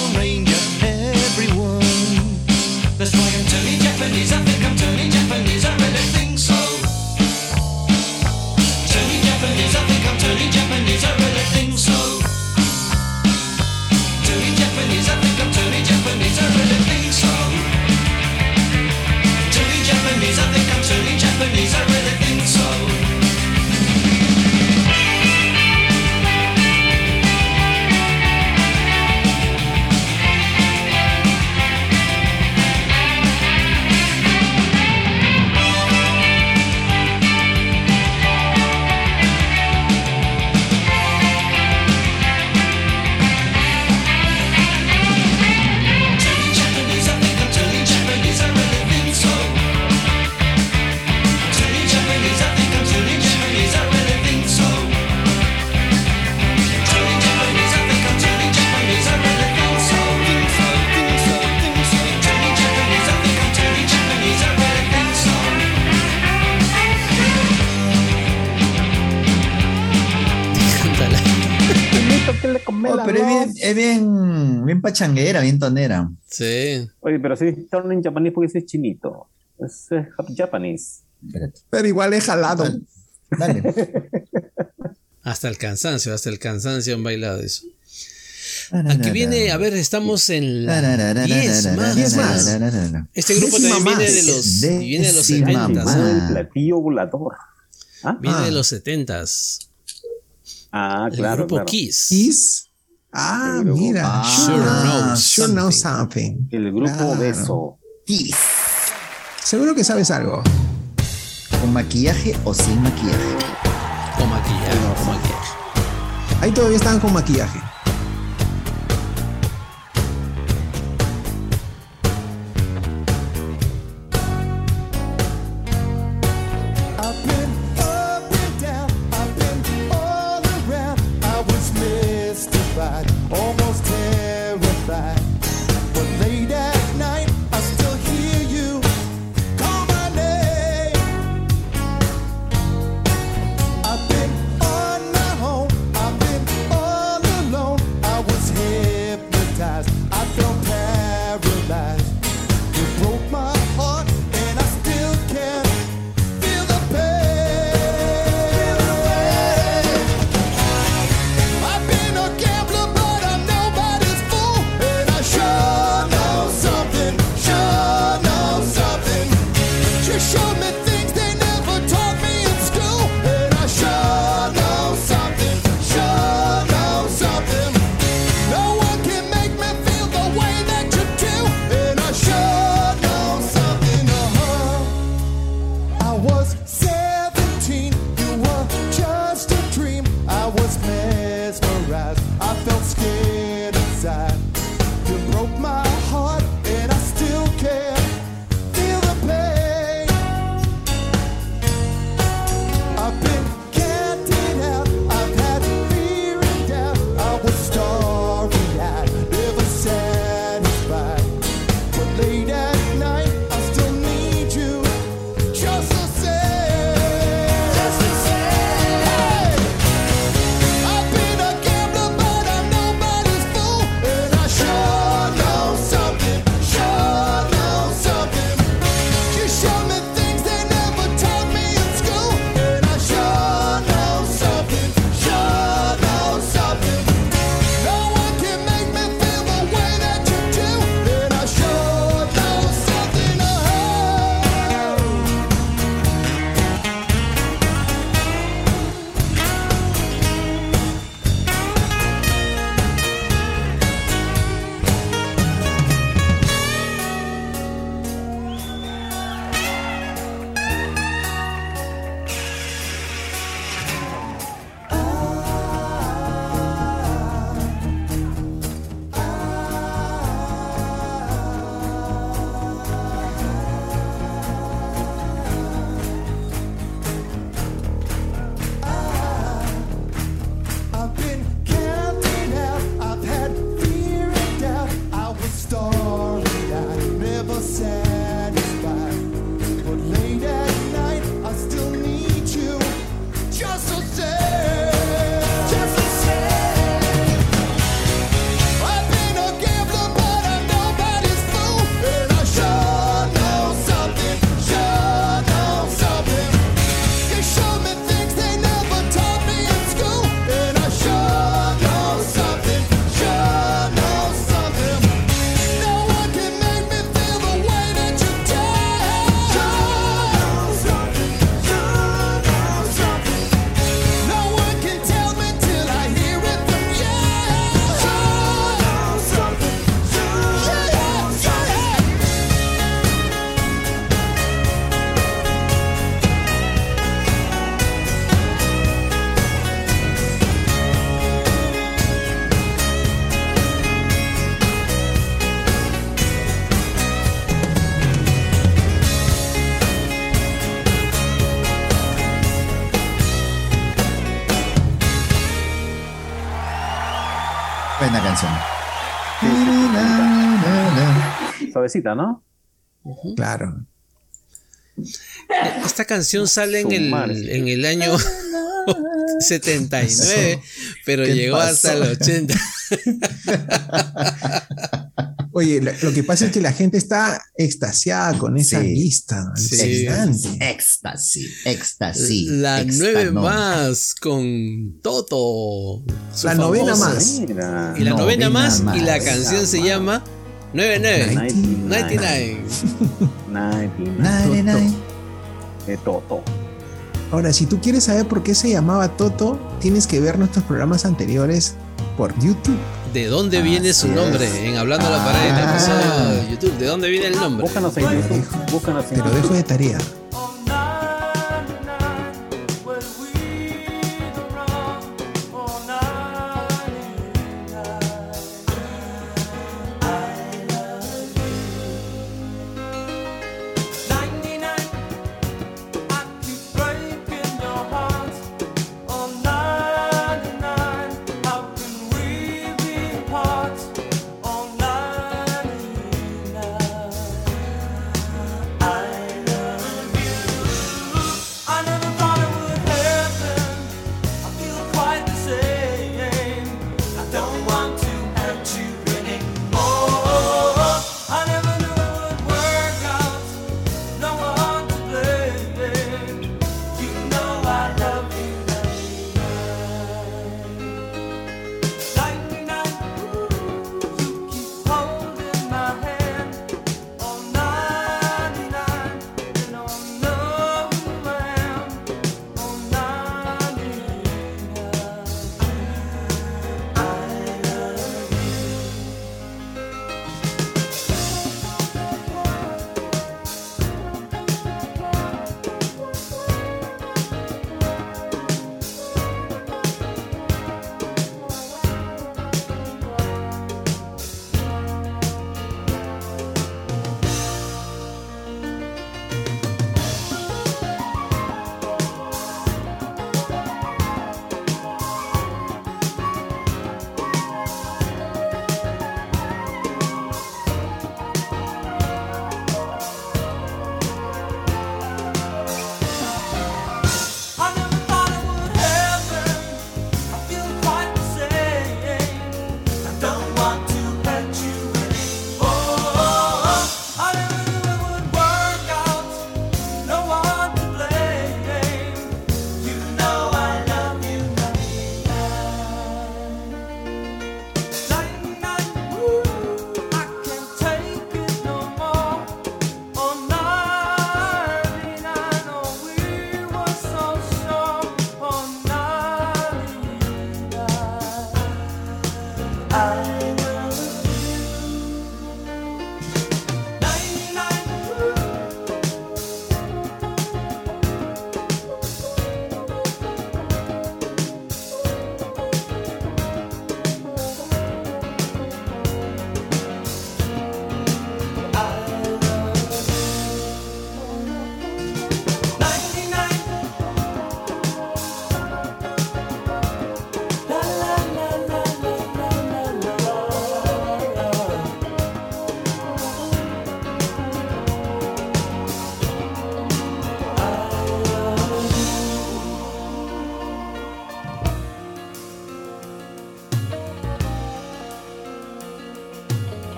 bien, bien tonera. Sí. Oye, pero sí, turning Japanese porque ese es chinito. Es eh, Japanese. Espérate. Pero igual he jalado. Dale. Hasta el cansancio, hasta el cansancio han bailado eso. Aquí viene, a ver, estamos en la 10 más. Diez más. Este grupo también viene de los, viene de los Décima 70 más. El platillo volador. Ah, Viene de Ah. los 70 ah El claro. grupo claro. Kiss. Kiss. Ah, grupo- mira. Ah, sure knows, sure knows something. something. El grupo Claro. beso. Kiss. Seguro que sabes algo. ¿Con maquillaje o sin maquillaje? Con maquillaje, con maquillaje. Ahí todavía estaban con maquillaje. Suavecita, ¿no? Claro. Esta canción sale en el, en el año 79, pero ¿Qué llegó hasta el pasó? 80. Oye, lo, lo que pasa es que la gente está extasiada con esa Sí. lista. Sí. Éxtasis, éxtasis. La nueve más con Toto. La novena más. Y la novena, Novena más, y la más. canción se llama 99. 99. 99. 99. De Toto. Ahora, si tú quieres saber por qué se llamaba Toto, tienes que ver nuestros programas anteriores por YouTube. ¿De dónde viene su nombre? En Hablando a la pared, en el Ah. de YouTube. ¿De dónde viene el nombre? Búscanos en YouTube. Búscanos en Te lo dejo de tarea.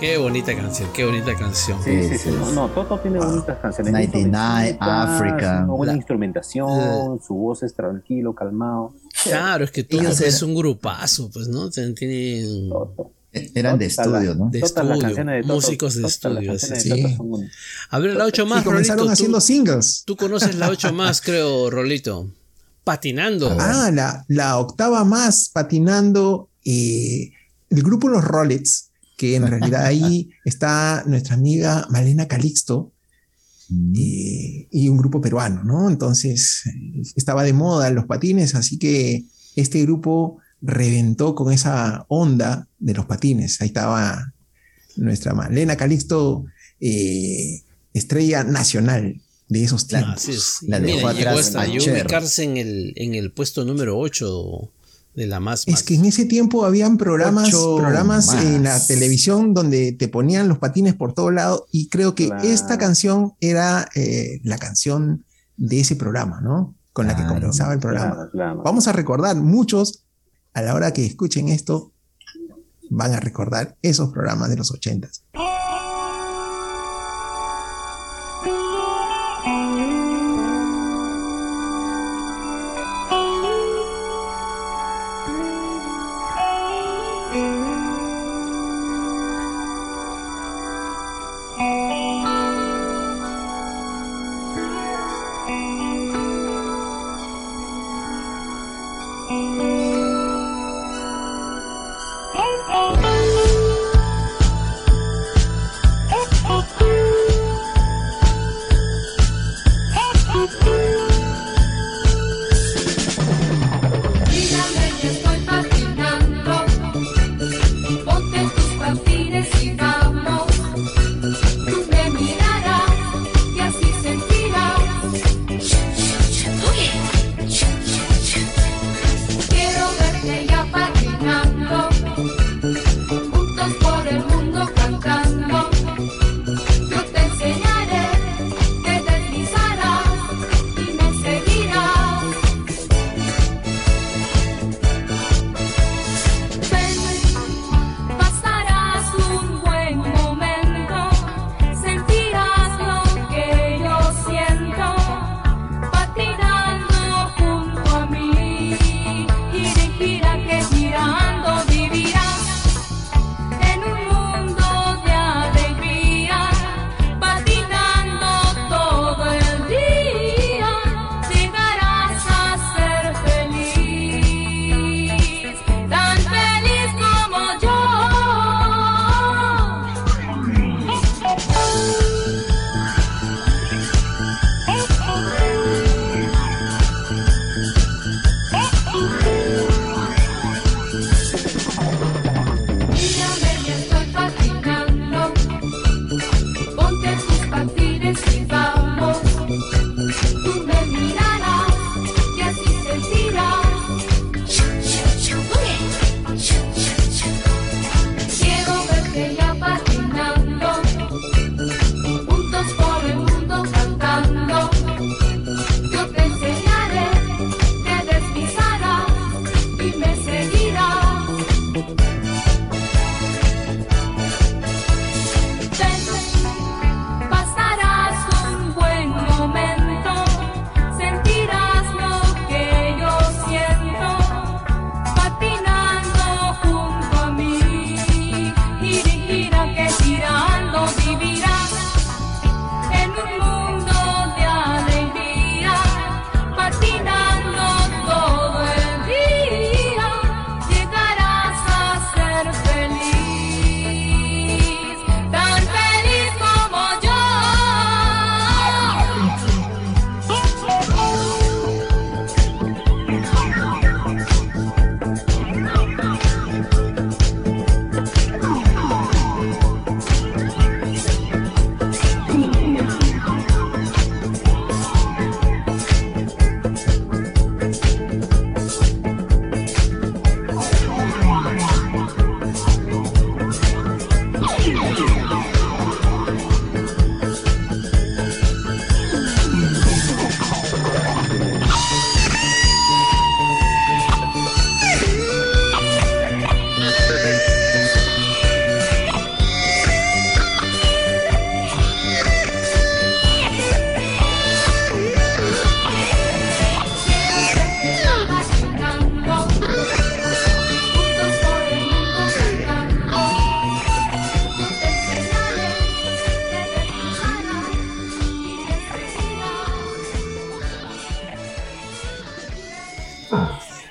Qué bonita canción, qué bonita canción. Sí, sí, Sí. No, no, Toto tiene bonitas canciones. muy 99, suavecitas, África. Una buena La- instrumentación, su voz es tranquilo, calmado. Claro, es que Ellos es eran- un grupazo, pues, ¿no? Tienen- Toto. Eran de las- estudio, ¿no? de todas las estudio, de Toto, músicos de las estudio, sí. de Toto. A ver, la 8 más, Y comenzaron Rolito, haciendo tú, singles. tú conoces la 8 más, creo, Rolito. Patinando. Ah, la, la octava más patinando eh, el grupo Los Rollets, que en realidad ahí está nuestra amiga Malena Calixto eh, y un grupo peruano, ¿no? Entonces eh, estaba de moda los patines, así que este grupo reventó con esa onda de los patines. Ahí estaba nuestra Malena Calixto, eh, estrella nacional de esos tiempos. La Mira, dejó llegó atrás hasta a yo ubicarse en el, en el puesto número 8 de la más. Es que en ese tiempo habían programas, Ocho programas más. en la televisión donde te ponían los patines por todo lado y creo que Claro. esta canción era eh, la canción de ese programa, ¿no? Con la que comenzaba el programa. Claro. Vamos a recordar, muchos a la hora que escuchen esto van a recordar esos programas de los ochentas.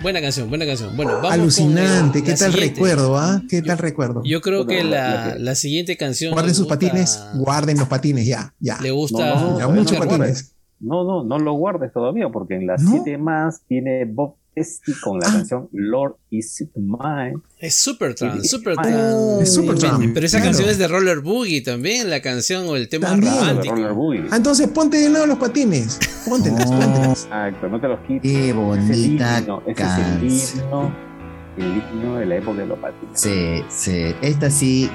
Buena canción, buena canción. Bueno, vamos Alucinante, con ¿qué la tal siguiente. recuerdo, ah? ¿Qué tal recuerdo? Yo creo que la, la siguiente canción. Guarden sus gusta- patines, guarden los patines, ya, ya. Le gusta. No, no, Ya, no, muchos no, no, patines. No, no, no lo guardes todavía, porque en las ¿No? 7 más viene Bob Esty con la Ah. canción Lord Is It Mine. Es Supertramp. Supertramp. Oh, es Supertramp, Pero esa claro. canción es de Roller Boogie también, la canción o el tema También. De romántico. Roller Boogie. Ah, entonces ponte de nuevo los patines. Póntelas, No. póntelas. Exacto, no te los quites. Qué Ese es el bonita ese es el canción. himno, el himno de la época de los patines. Sí, sí. Esta sí,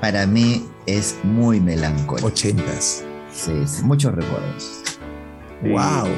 para mí, es muy melancólica. Ochentas. Sí, sí, muchos recuerdos. Sí. Wow.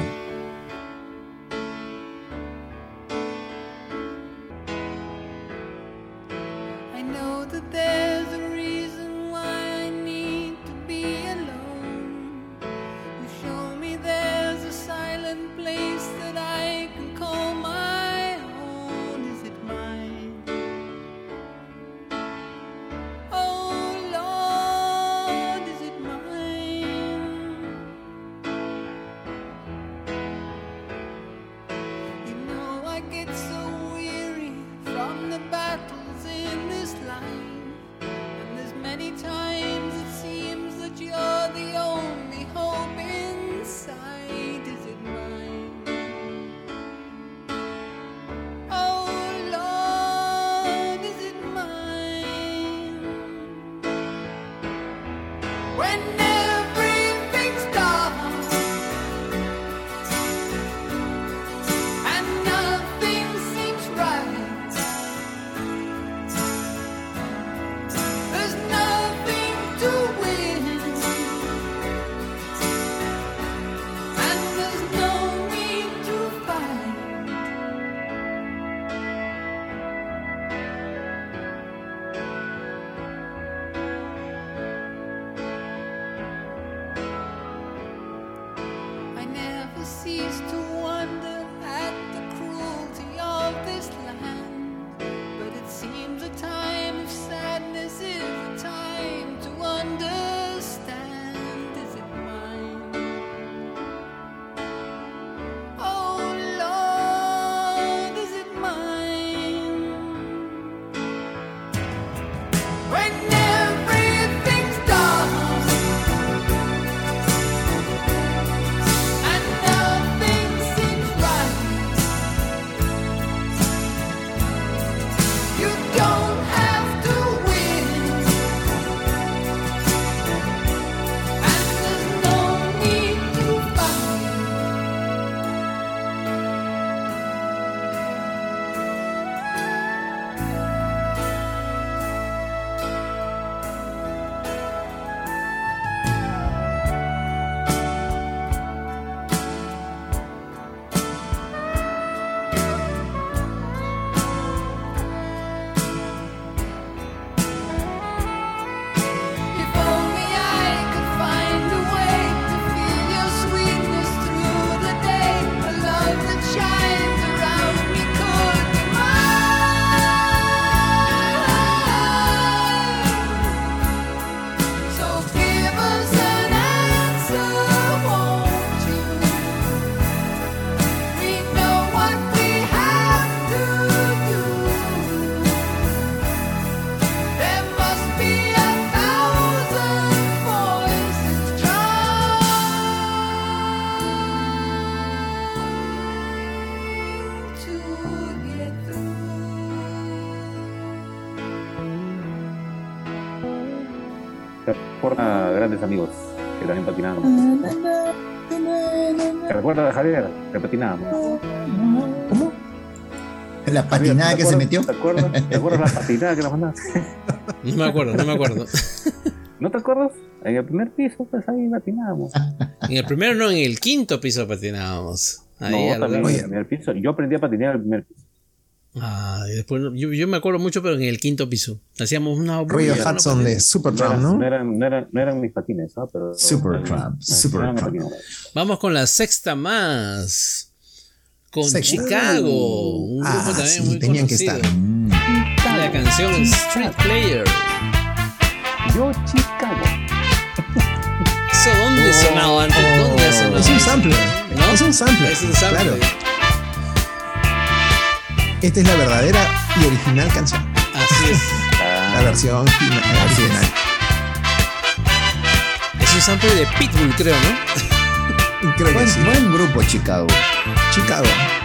Patinábamos. ¿Cómo? La patinada ¿Te que se metió. ¿Te acuerdas, ¿Te acuerdas la patinada que nos mandaste? No me acuerdo, no me acuerdo. ¿No te acuerdas? En el primer piso, pues ahí patinábamos. En el primero no, en el quinto piso patinábamos. Ahí no, también en el primer piso. Yo aprendí a patinar en el primer piso. Ah, y después no- yo, yo me acuerdo mucho, pero en el quinto piso. Hacíamos una bulla, Hudson de. Supertramp, no, ¿no? no eran, no, eran, no eran mis patines, ¿no? Pero, Supertramp, Supertramp. Vamos con la sexta más. Con Sexta. Chicago. Un grupo Ah, también sí, muy tenían que estar. Mm, La canción Street Player. Yo, Chicago. ¿Eso dónde sonaba antes? ¿Dónde sonaba? Es un sampler. ¿No? Es un sampler. Es un sampler. Claro. esta es la verdadera y original canción. Así es. La versión Así es. original. Es un sample de Pitbull, creo, ¿no? Creo que Buen, sí. buen grupo, Chicago. Chicago. Never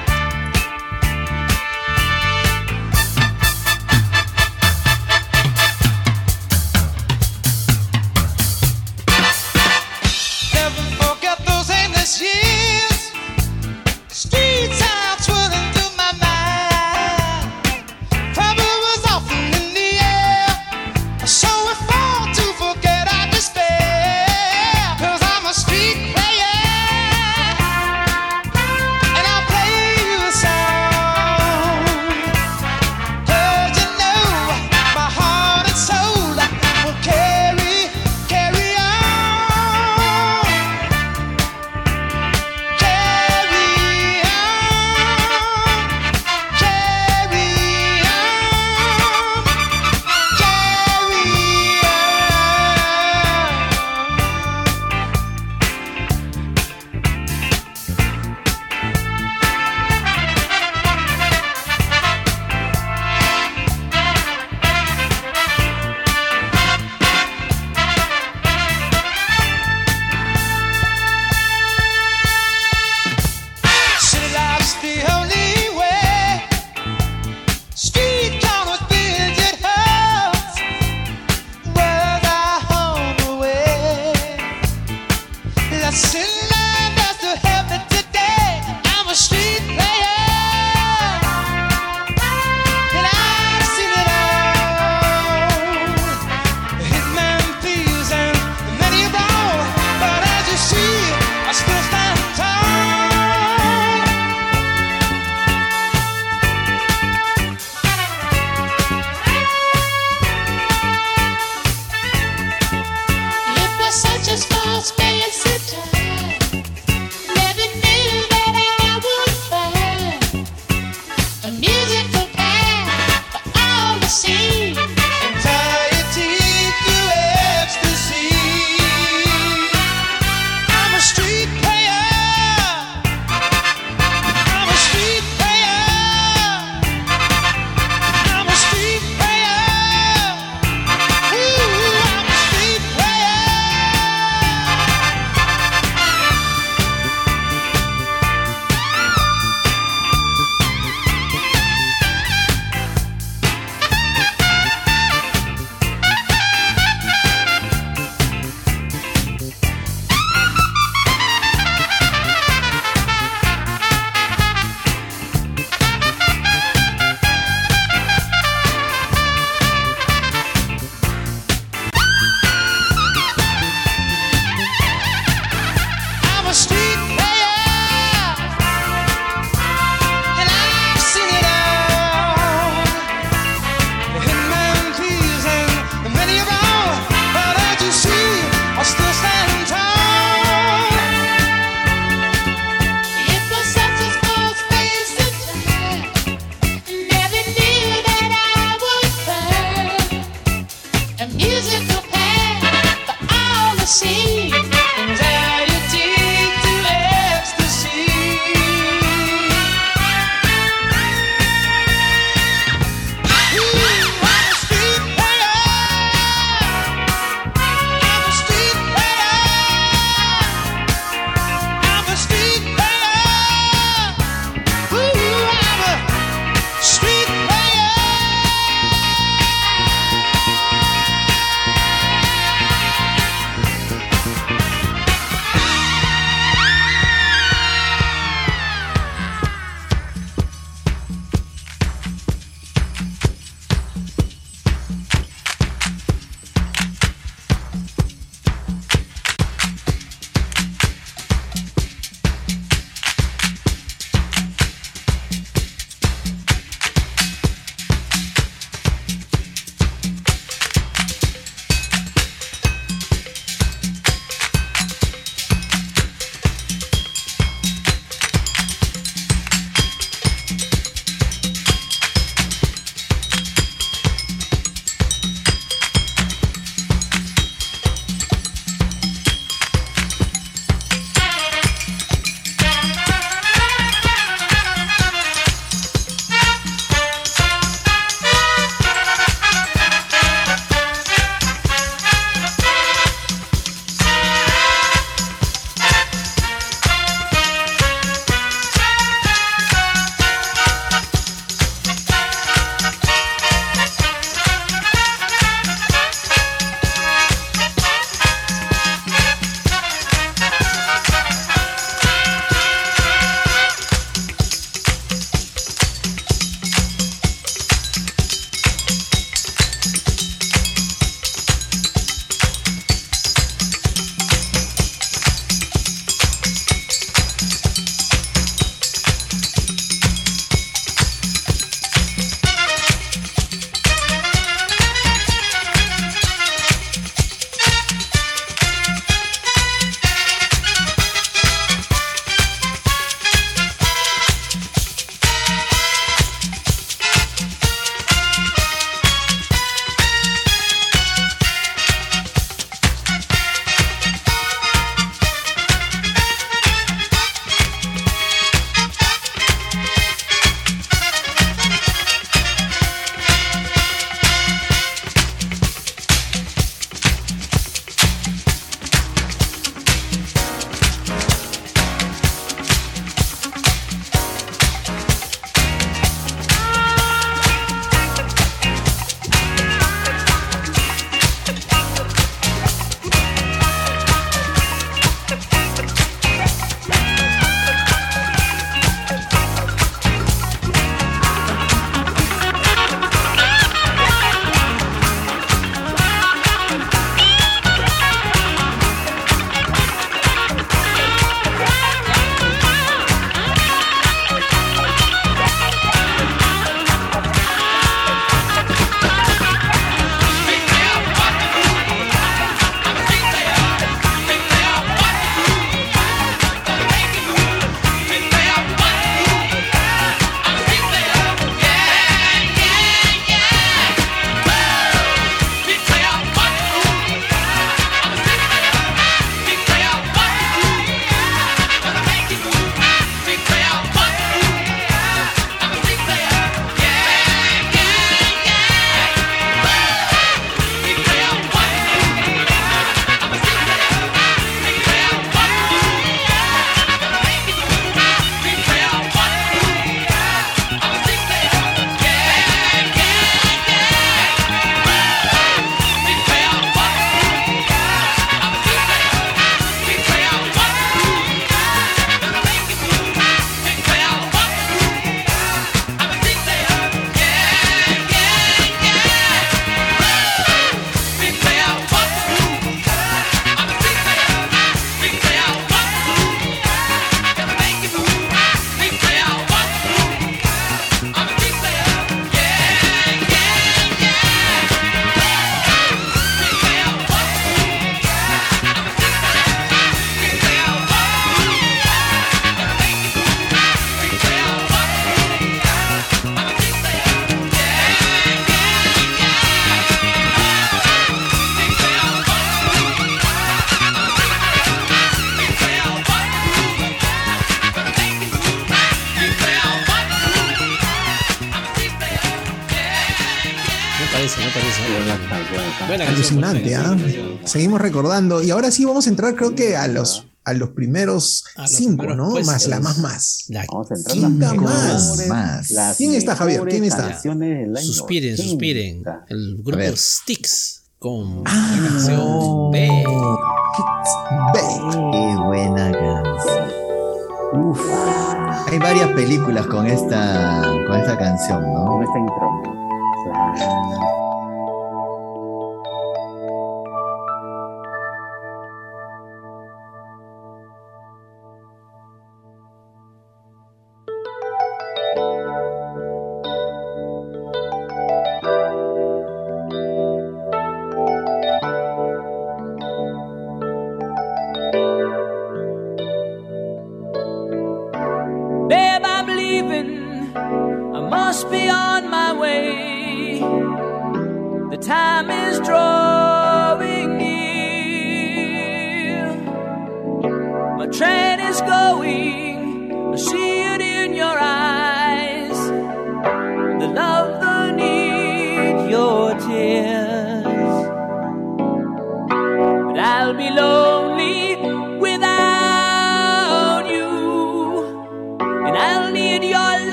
¿ah? canción. Seguimos recordando. Y ahora sí vamos a entrar, creo que a los, a los primeros A los cinco, primeros ¿no? puestos. Más la más más. La Vamos a entrar las más. Más. las ¿Quién está, Javier? ¿Quién está? Suspiren, 80. suspiren. El grupo. Styx con Ah, la canción B. Ve. Qué buena canción. Uf. Hay varias películas con esta, con esta canción, Con ¿no? esta intro. Claro.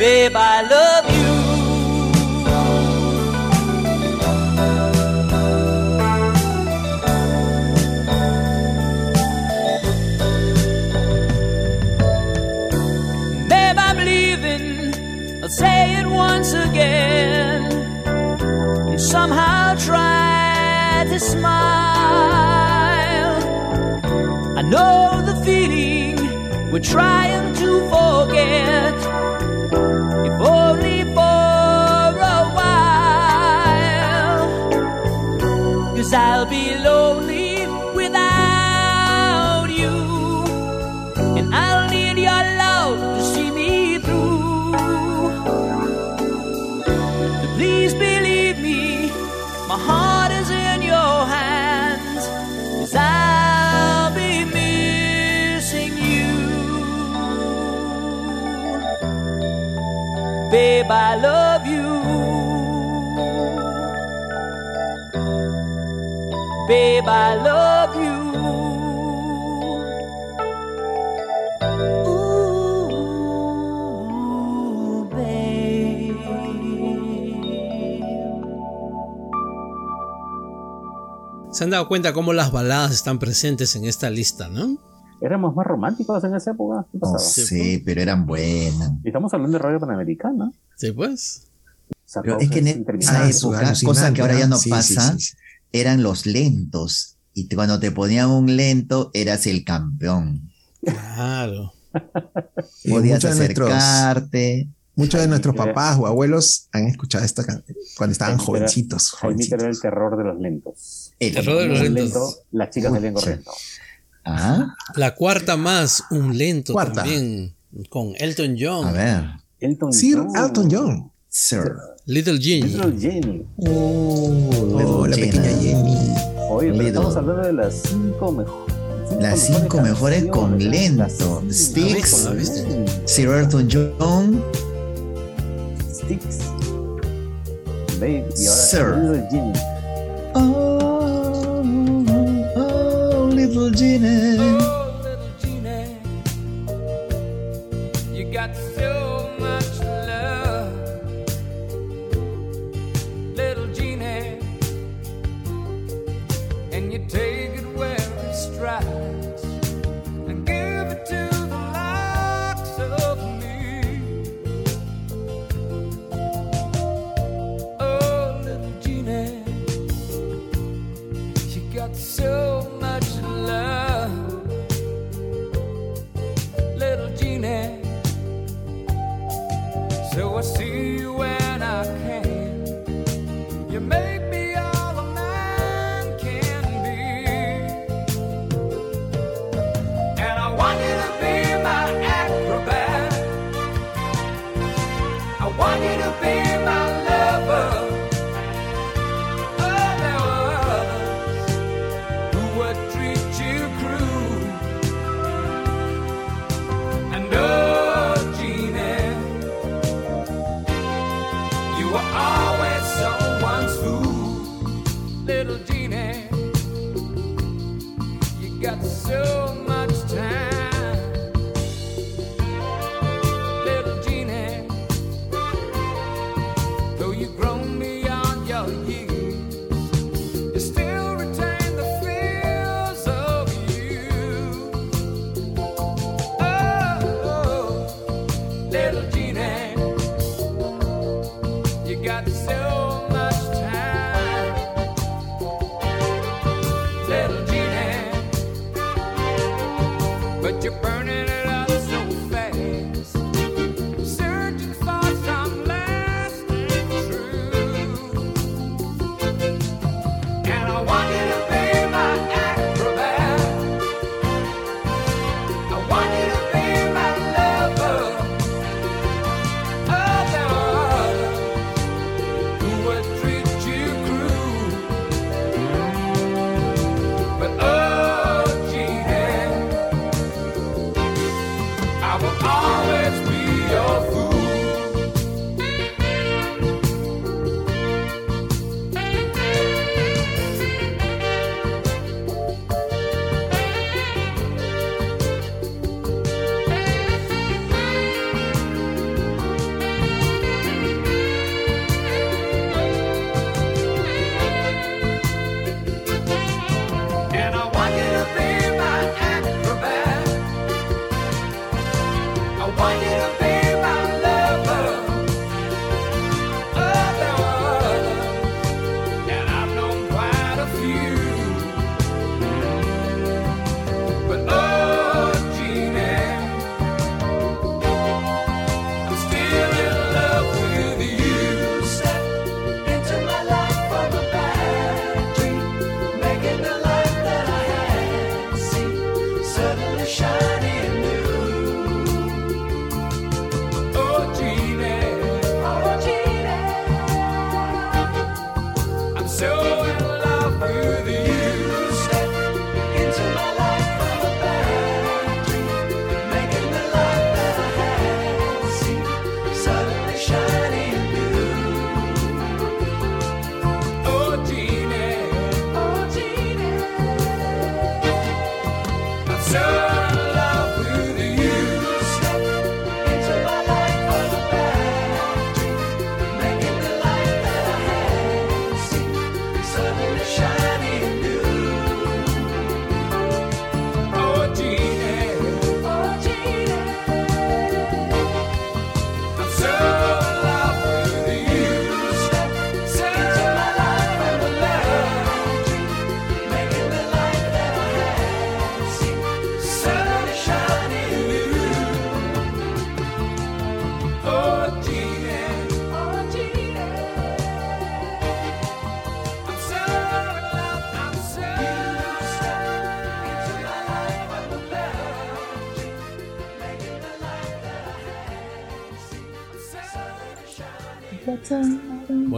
Babe, I love you. Babe, I'm leaving. I'll say it once again. And somehow try to smile. I know the feeling we're trying to forget. Babe, I love you. Babe, I love you. Se han dado cuenta cómo las baladas están presentes en esta lista, ¿no? éramos más románticos en esa época. Sí, sí, pero eran buenas. Estamos hablando de radio panamericana. Sí, pues. Pero es que en esa época, cosa que ahora ya no pasa, eran los lentos. Y cuando te ponían un lento, eras el campeón. Claro. Podías acercarte. Muchos de nuestros papás o abuelos han escuchado esta canción cuando estaban jovencitos. jovencitos. Era el terror de los lentos. El, terror de los, lentos. lentos. Las chicas salían corriendo. Ajá. La cuarta más, un lento cuarta. también, con Elton John. A ver. Elton Sir John. Elton John. Sir. Little Jenny. Little Jenny. Oh, oh la Jenna. pequeña Jenny. Oye, pero estamos hablando de las cinco mejores. Las cinco mejores con lento. Sticks. Sir Elton John. Sticks. Babe, y ahora Sir. Little Jenny. Oh. sul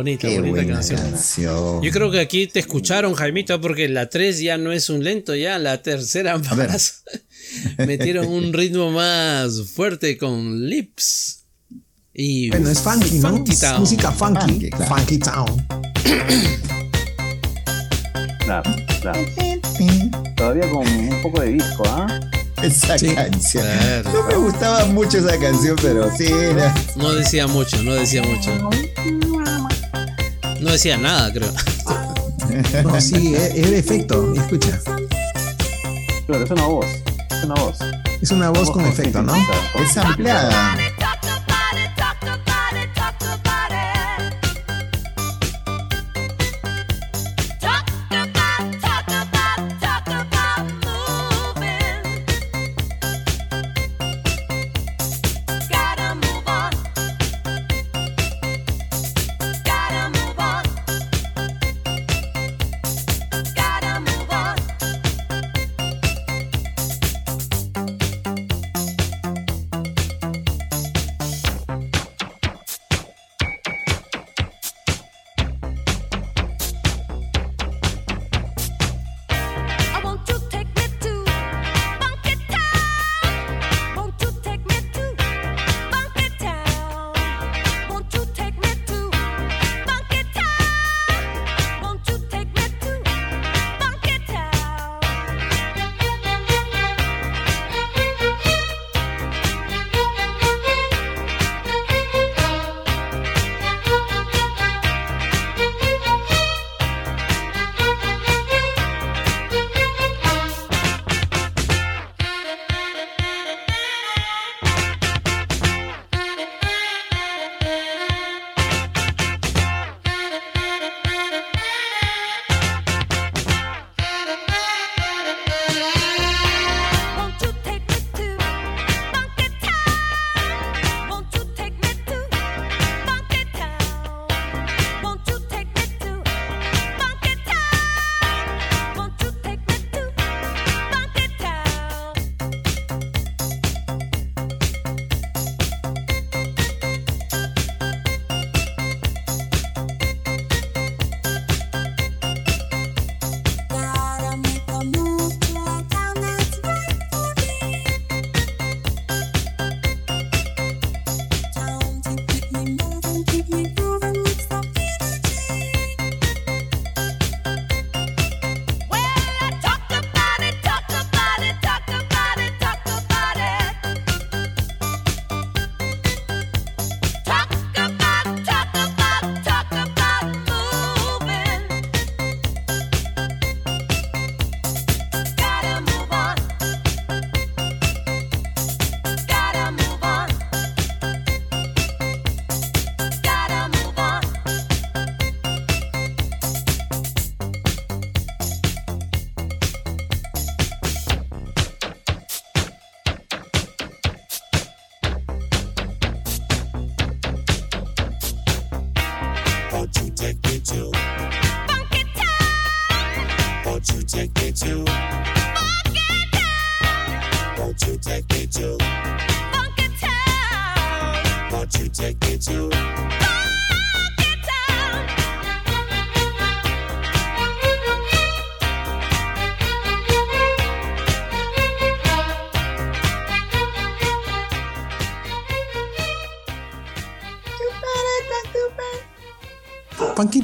Bonita, Qué bonita buena canción. canción. Yo creo que aquí te escucharon, Jaimito, porque la 3 ya no es un lento, ya la tercera más. Metieron un ritmo más fuerte con lips. Y Bueno, es funky, ¿no? Funky Es Town. música funky. Funky, claro. Funky Town. Claro, claro. Todavía con un poco de disco, ¿ah? Esa Sí. canción. Claro. No me gustaba mucho esa canción, pero sí, era- No decía mucho, no decía mucho. No decía nada, creo. No, sí, es, es de efecto. Escucha. Claro, es una voz. Es una voz. Es una voz con efecto, ¿no? es ampliada.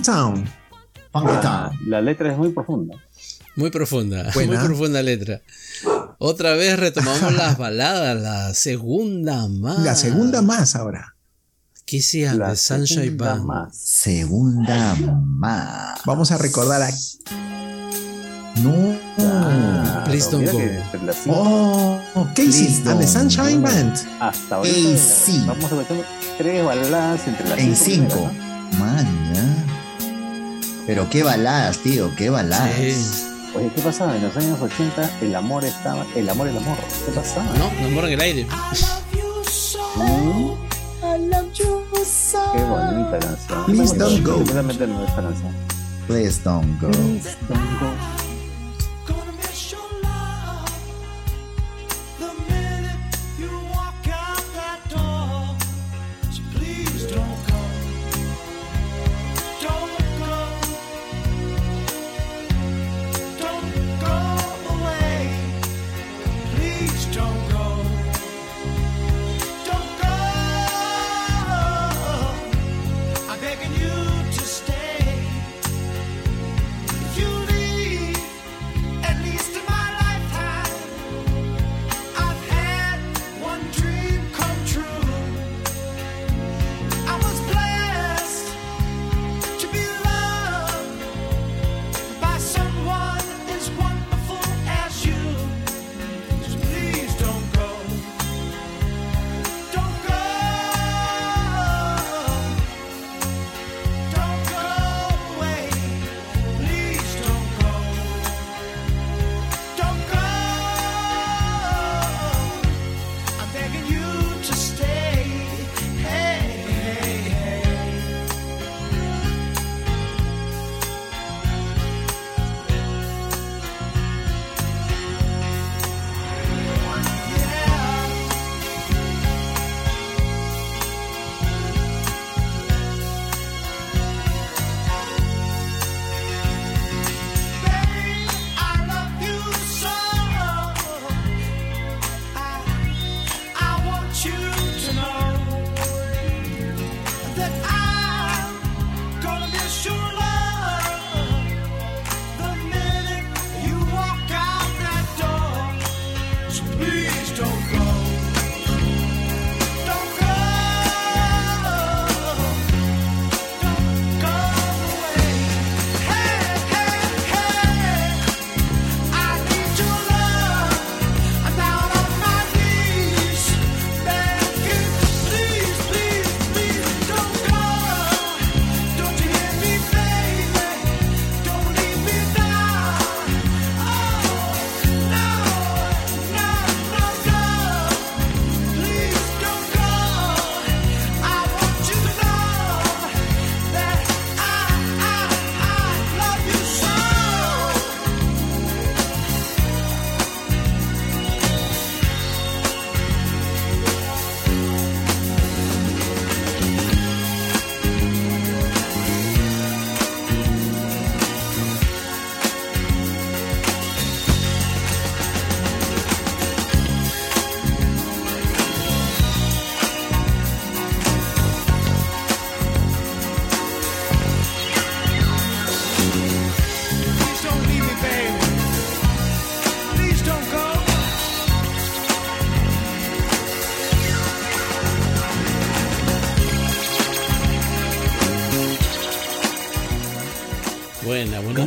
Town. Funky Town. la letra es muy profunda. Muy profunda, Buena. muy profunda letra. Otra vez retomamos las baladas, la segunda más. La segunda más ahora. ¿Qué sea La de Sunshine Band? más. Segunda más. Vamos a recordar a No. Ah, Please don't go. Oh, Casey and the. Sunshine Band. Hasta sí. Vamos a meter tres baladas entre las En cinco. cinco. Man. Pero qué baladas, tío, qué baladas. Oye, ¿qué pasaba? En los años 80 el amor estaba. El amor, el amor. ¿Qué pasaba? No, no amor en el aire. Mm. Qué bonita canción. Please don't go. Please don't go. Don't go.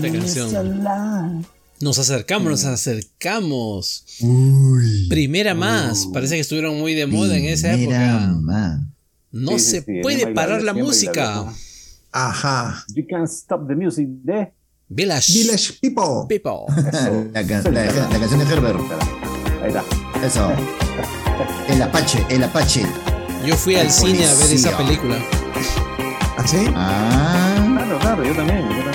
Bonita canción. Nos acercamos, nos acercamos. Uy. Primera más. Parece que estuvieron muy de moda en esa época. No Sí, sí, se sí, puede parar la música. bailable. Ajá. You can't stop the music de. Village, Village People. People. La, can- la- la canción de Herbert. Ahí está. Eso. El Apache, el Apache. Yo fui al cine a ver esa película. ¿Así? Ah. Claro, claro, yo también, yo también.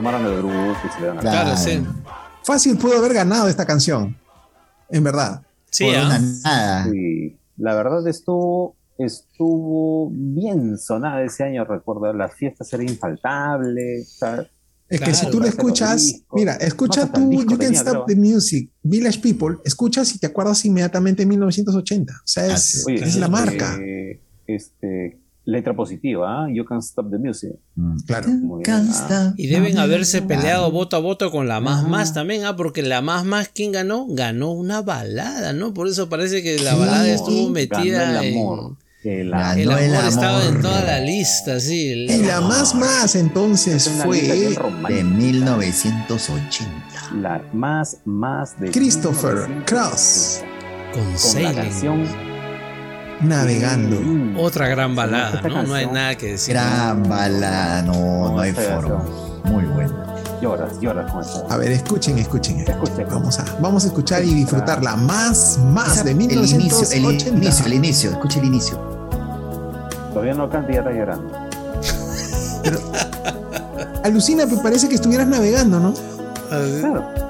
Formaron el grupo y se le dan a Claro, sí. Fácil pudo haber ganado esta canción. En verdad. Sí, Por ¿ah? una nada. Sí, la verdad estuvo estuvo bien sonada ese año, recuerdo, las fiestas eran infaltables. Es que Claro, si tú le escuchas, mira, escucha tú You tenía, Stop the Music, Village People, escuchas y te acuerdas inmediatamente de 1980. O sea, es, Oye, es la marca. Este, letra positiva, ¿ah? You can stop the music. Mm. Claro. Muy bien, Can't ah. stop Y deben haberse peleado voto a voto con la más más también, ¿ah? Porque la más más, ¿quién ganó? Ganó una balada, ¿no? Por eso parece que la balada estuvo metida Ganó el en... amor. El Ganó amor. El amor, el estaba en amor. toda la lista, sí. el- Y la más más entonces fue. De 1980. La más, más de Christopher 1980. Cross, Con Con la canción navegando. Mm. Otra gran balada, Esta ¿no? No hay nada que decir. Gran balada, no, no hay esta forma. Muy buena. Lloras, lloras con esa. A ver, escuchen, escuchen. Escuchen. Vamos a, vamos a escuchar y disfrutar la más más Esa- de el inicio, el 1980. inicio, el inicio, escucha el inicio. Todavía no canta y ya está llorando. Alucina, me parece que estuvieras navegando, ¿no? Claro.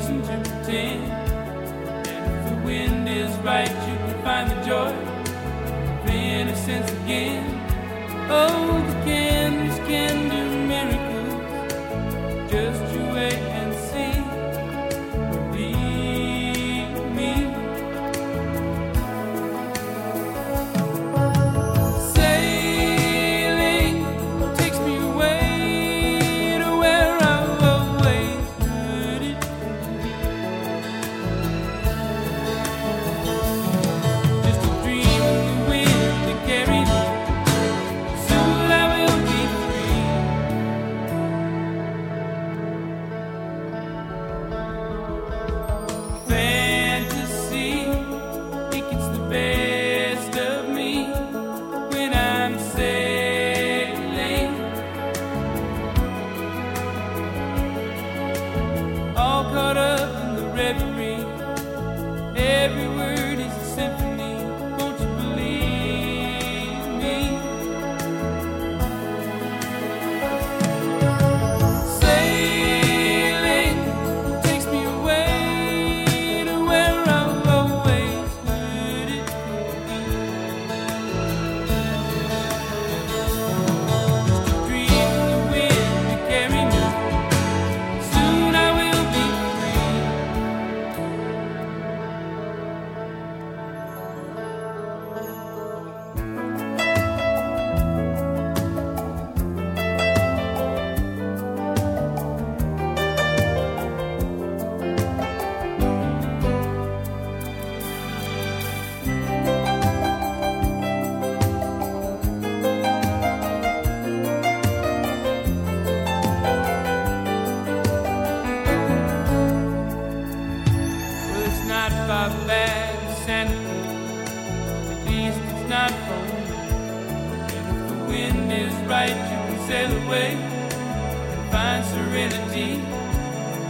Reason to pretend. And if the wind is right, you can find the joy of innocence again. Oh, the canvas can do miracles. Just you wait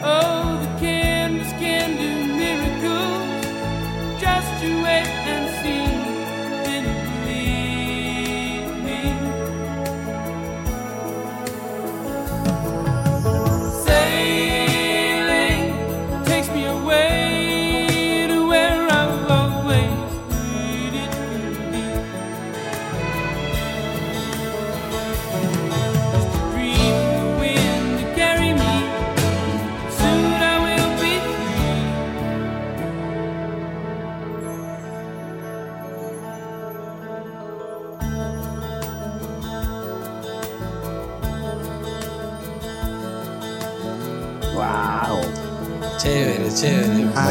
Oh, the canvas can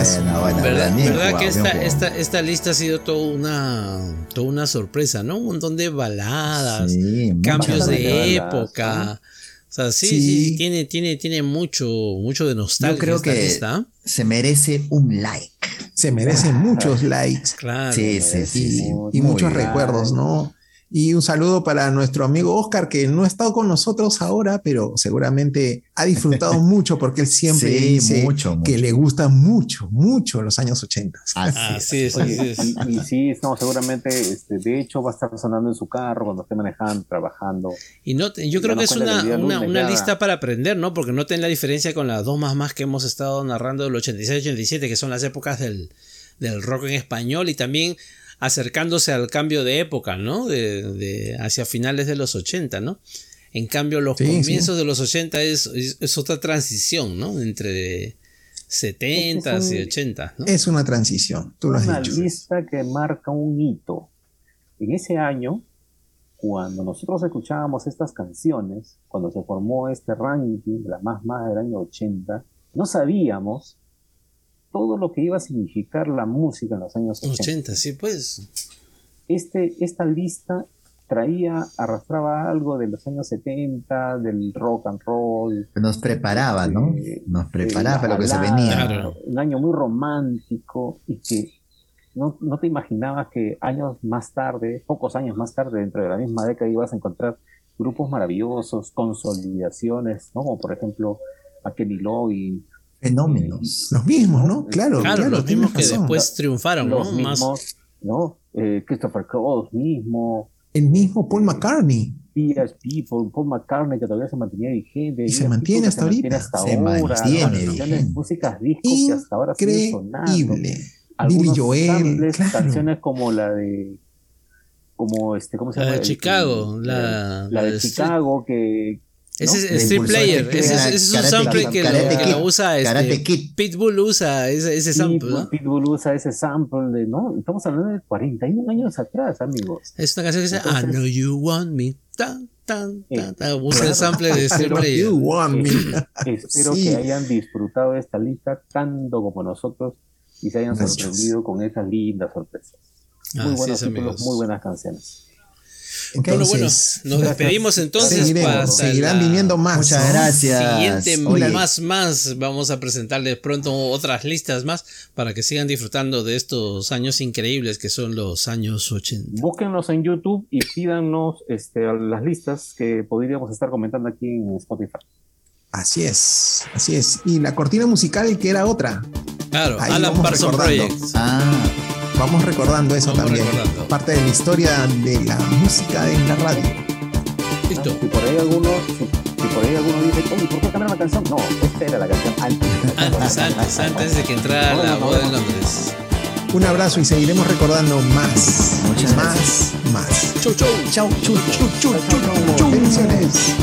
Ah. Buena, buena, ¿Verdad, bien verdad jugado, que esta, esta, esta lista ha sido toda una, toda una sorpresa, ¿no? Un montón de baladas, Sí, cambios de baladas, época. O sea, sí, Sí. sí, tiene, tiene, tiene mucho, mucho de nostalgia. Yo creo esta que lista. se merece un like. Se merecen muchos likes Claro. Sí, sí, sí. y, sí. y Muy muchos bien. recuerdos, ¿no? Y un saludo para nuestro amigo Oscar, que no ha estado con nosotros ahora, pero seguramente ha disfrutado mucho porque él siempre Sí, dice mucho, mucho. que le gustan mucho, mucho los años 80. Así Ah, es. sí, sí, Oye, sí. y, y sí, no, seguramente, este, de hecho, va a estar sonando en su carro cuando esté manejando, trabajando. Y no, te- yo creo que es una, una, una lista para aprender, ¿no? Porque noten la diferencia con las dos más más que hemos estado narrando del 86-87, que son las épocas del, del rock en español y también acercándose al cambio de época, ¿no? De, de hacia finales de los 80, ¿no? En cambio, los Sí, comienzos de los 80 es, es, es otra transición, ¿no? Entre 70 Es y un- 80, ¿no? Es una transición, tú lo has una dicho. lista que marca un hito. En ese año, cuando nosotros escuchábamos estas canciones, cuando se formó este ranking, la más más del año 80, no sabíamos todo lo que iba a significar la música en los años 80. 80, sí, pues. Este, esta lista traía, arrastraba algo de los años 70, del rock and roll. Nos preparaba, ¿no? eh, Nos preparaba para lo que se venía. Claro. Un año muy romántico y que no, no te imaginabas que años más tarde, pocos años más tarde, dentro de la misma década, ibas a encontrar grupos maravillosos, consolidaciones, ¿no? Como por ejemplo a Kenny Loggins, Fenómenos. Los mismos, ¿no? Claro, Claro, claro, los mismos que razón. después triunfaron, ¿no? los Más, mismos, ¿no? Eh, Christopher Cross mismo, El mismo Paul McCartney. P.S. People, Paul McCartney que todavía se mantenía vigente, Y se mantiene hasta se ahorita. Se mantiene Canciones, vigente. músicas discos que hasta ahora siguen sonando. Increíble. Billy Algunos Joel, samples, claro. canciones como la de como este cómo se La llama de El- Chicago, el- la- la la de de Chicago que Ese es ¿no? Street Player. Ese, es un sample Kid, que, lo, que lo usa este, Kid. Pitbull usa ese, ese sample, ¿no? Pitbull, Pitbull usa ese sample de no estamos hablando de 41 años atrás amigos Es una canción que dice I know you want me. Tan, tan, tan, tan. Usa el sample de Street Player. You want me. Espero Sí. que hayan disfrutado de esta lista tanto como nosotros y se hayan Gracias. sorprendido con esas lindas sorpresas muy Así buenos es, títulos, amigos. muy buenas canciones Bueno, bueno, nos despedimos entonces seguiremos, para seguirán la viniendo más. Muchas gracias. Siguiente Oye, más más vamos a presentarles pronto otras listas más para que sigan disfrutando de estos años increíbles que son los años 80. búsquenlos en YouTube y pídanos este, las listas que podríamos estar comentando aquí en Spotify Así es, así es. Y la cortina musical que era otra. Claro, Ahí Alan recordando. Project. Ah, Vamos recordando eso Vamos también. recordando. Parte de la historia de la música en la radio. Listo. si por ahí alguno si, si por ahí alguno dice oye ¿por qué cambiar la canción? no esta era la canción antes Antes, antes, antes de que entrara la boda en Londres. Un abrazo y seguiremos recordando más, Muchas más, más. Chau, chau. Chau, chu, chu, chu, chu, chu. Bendiciones.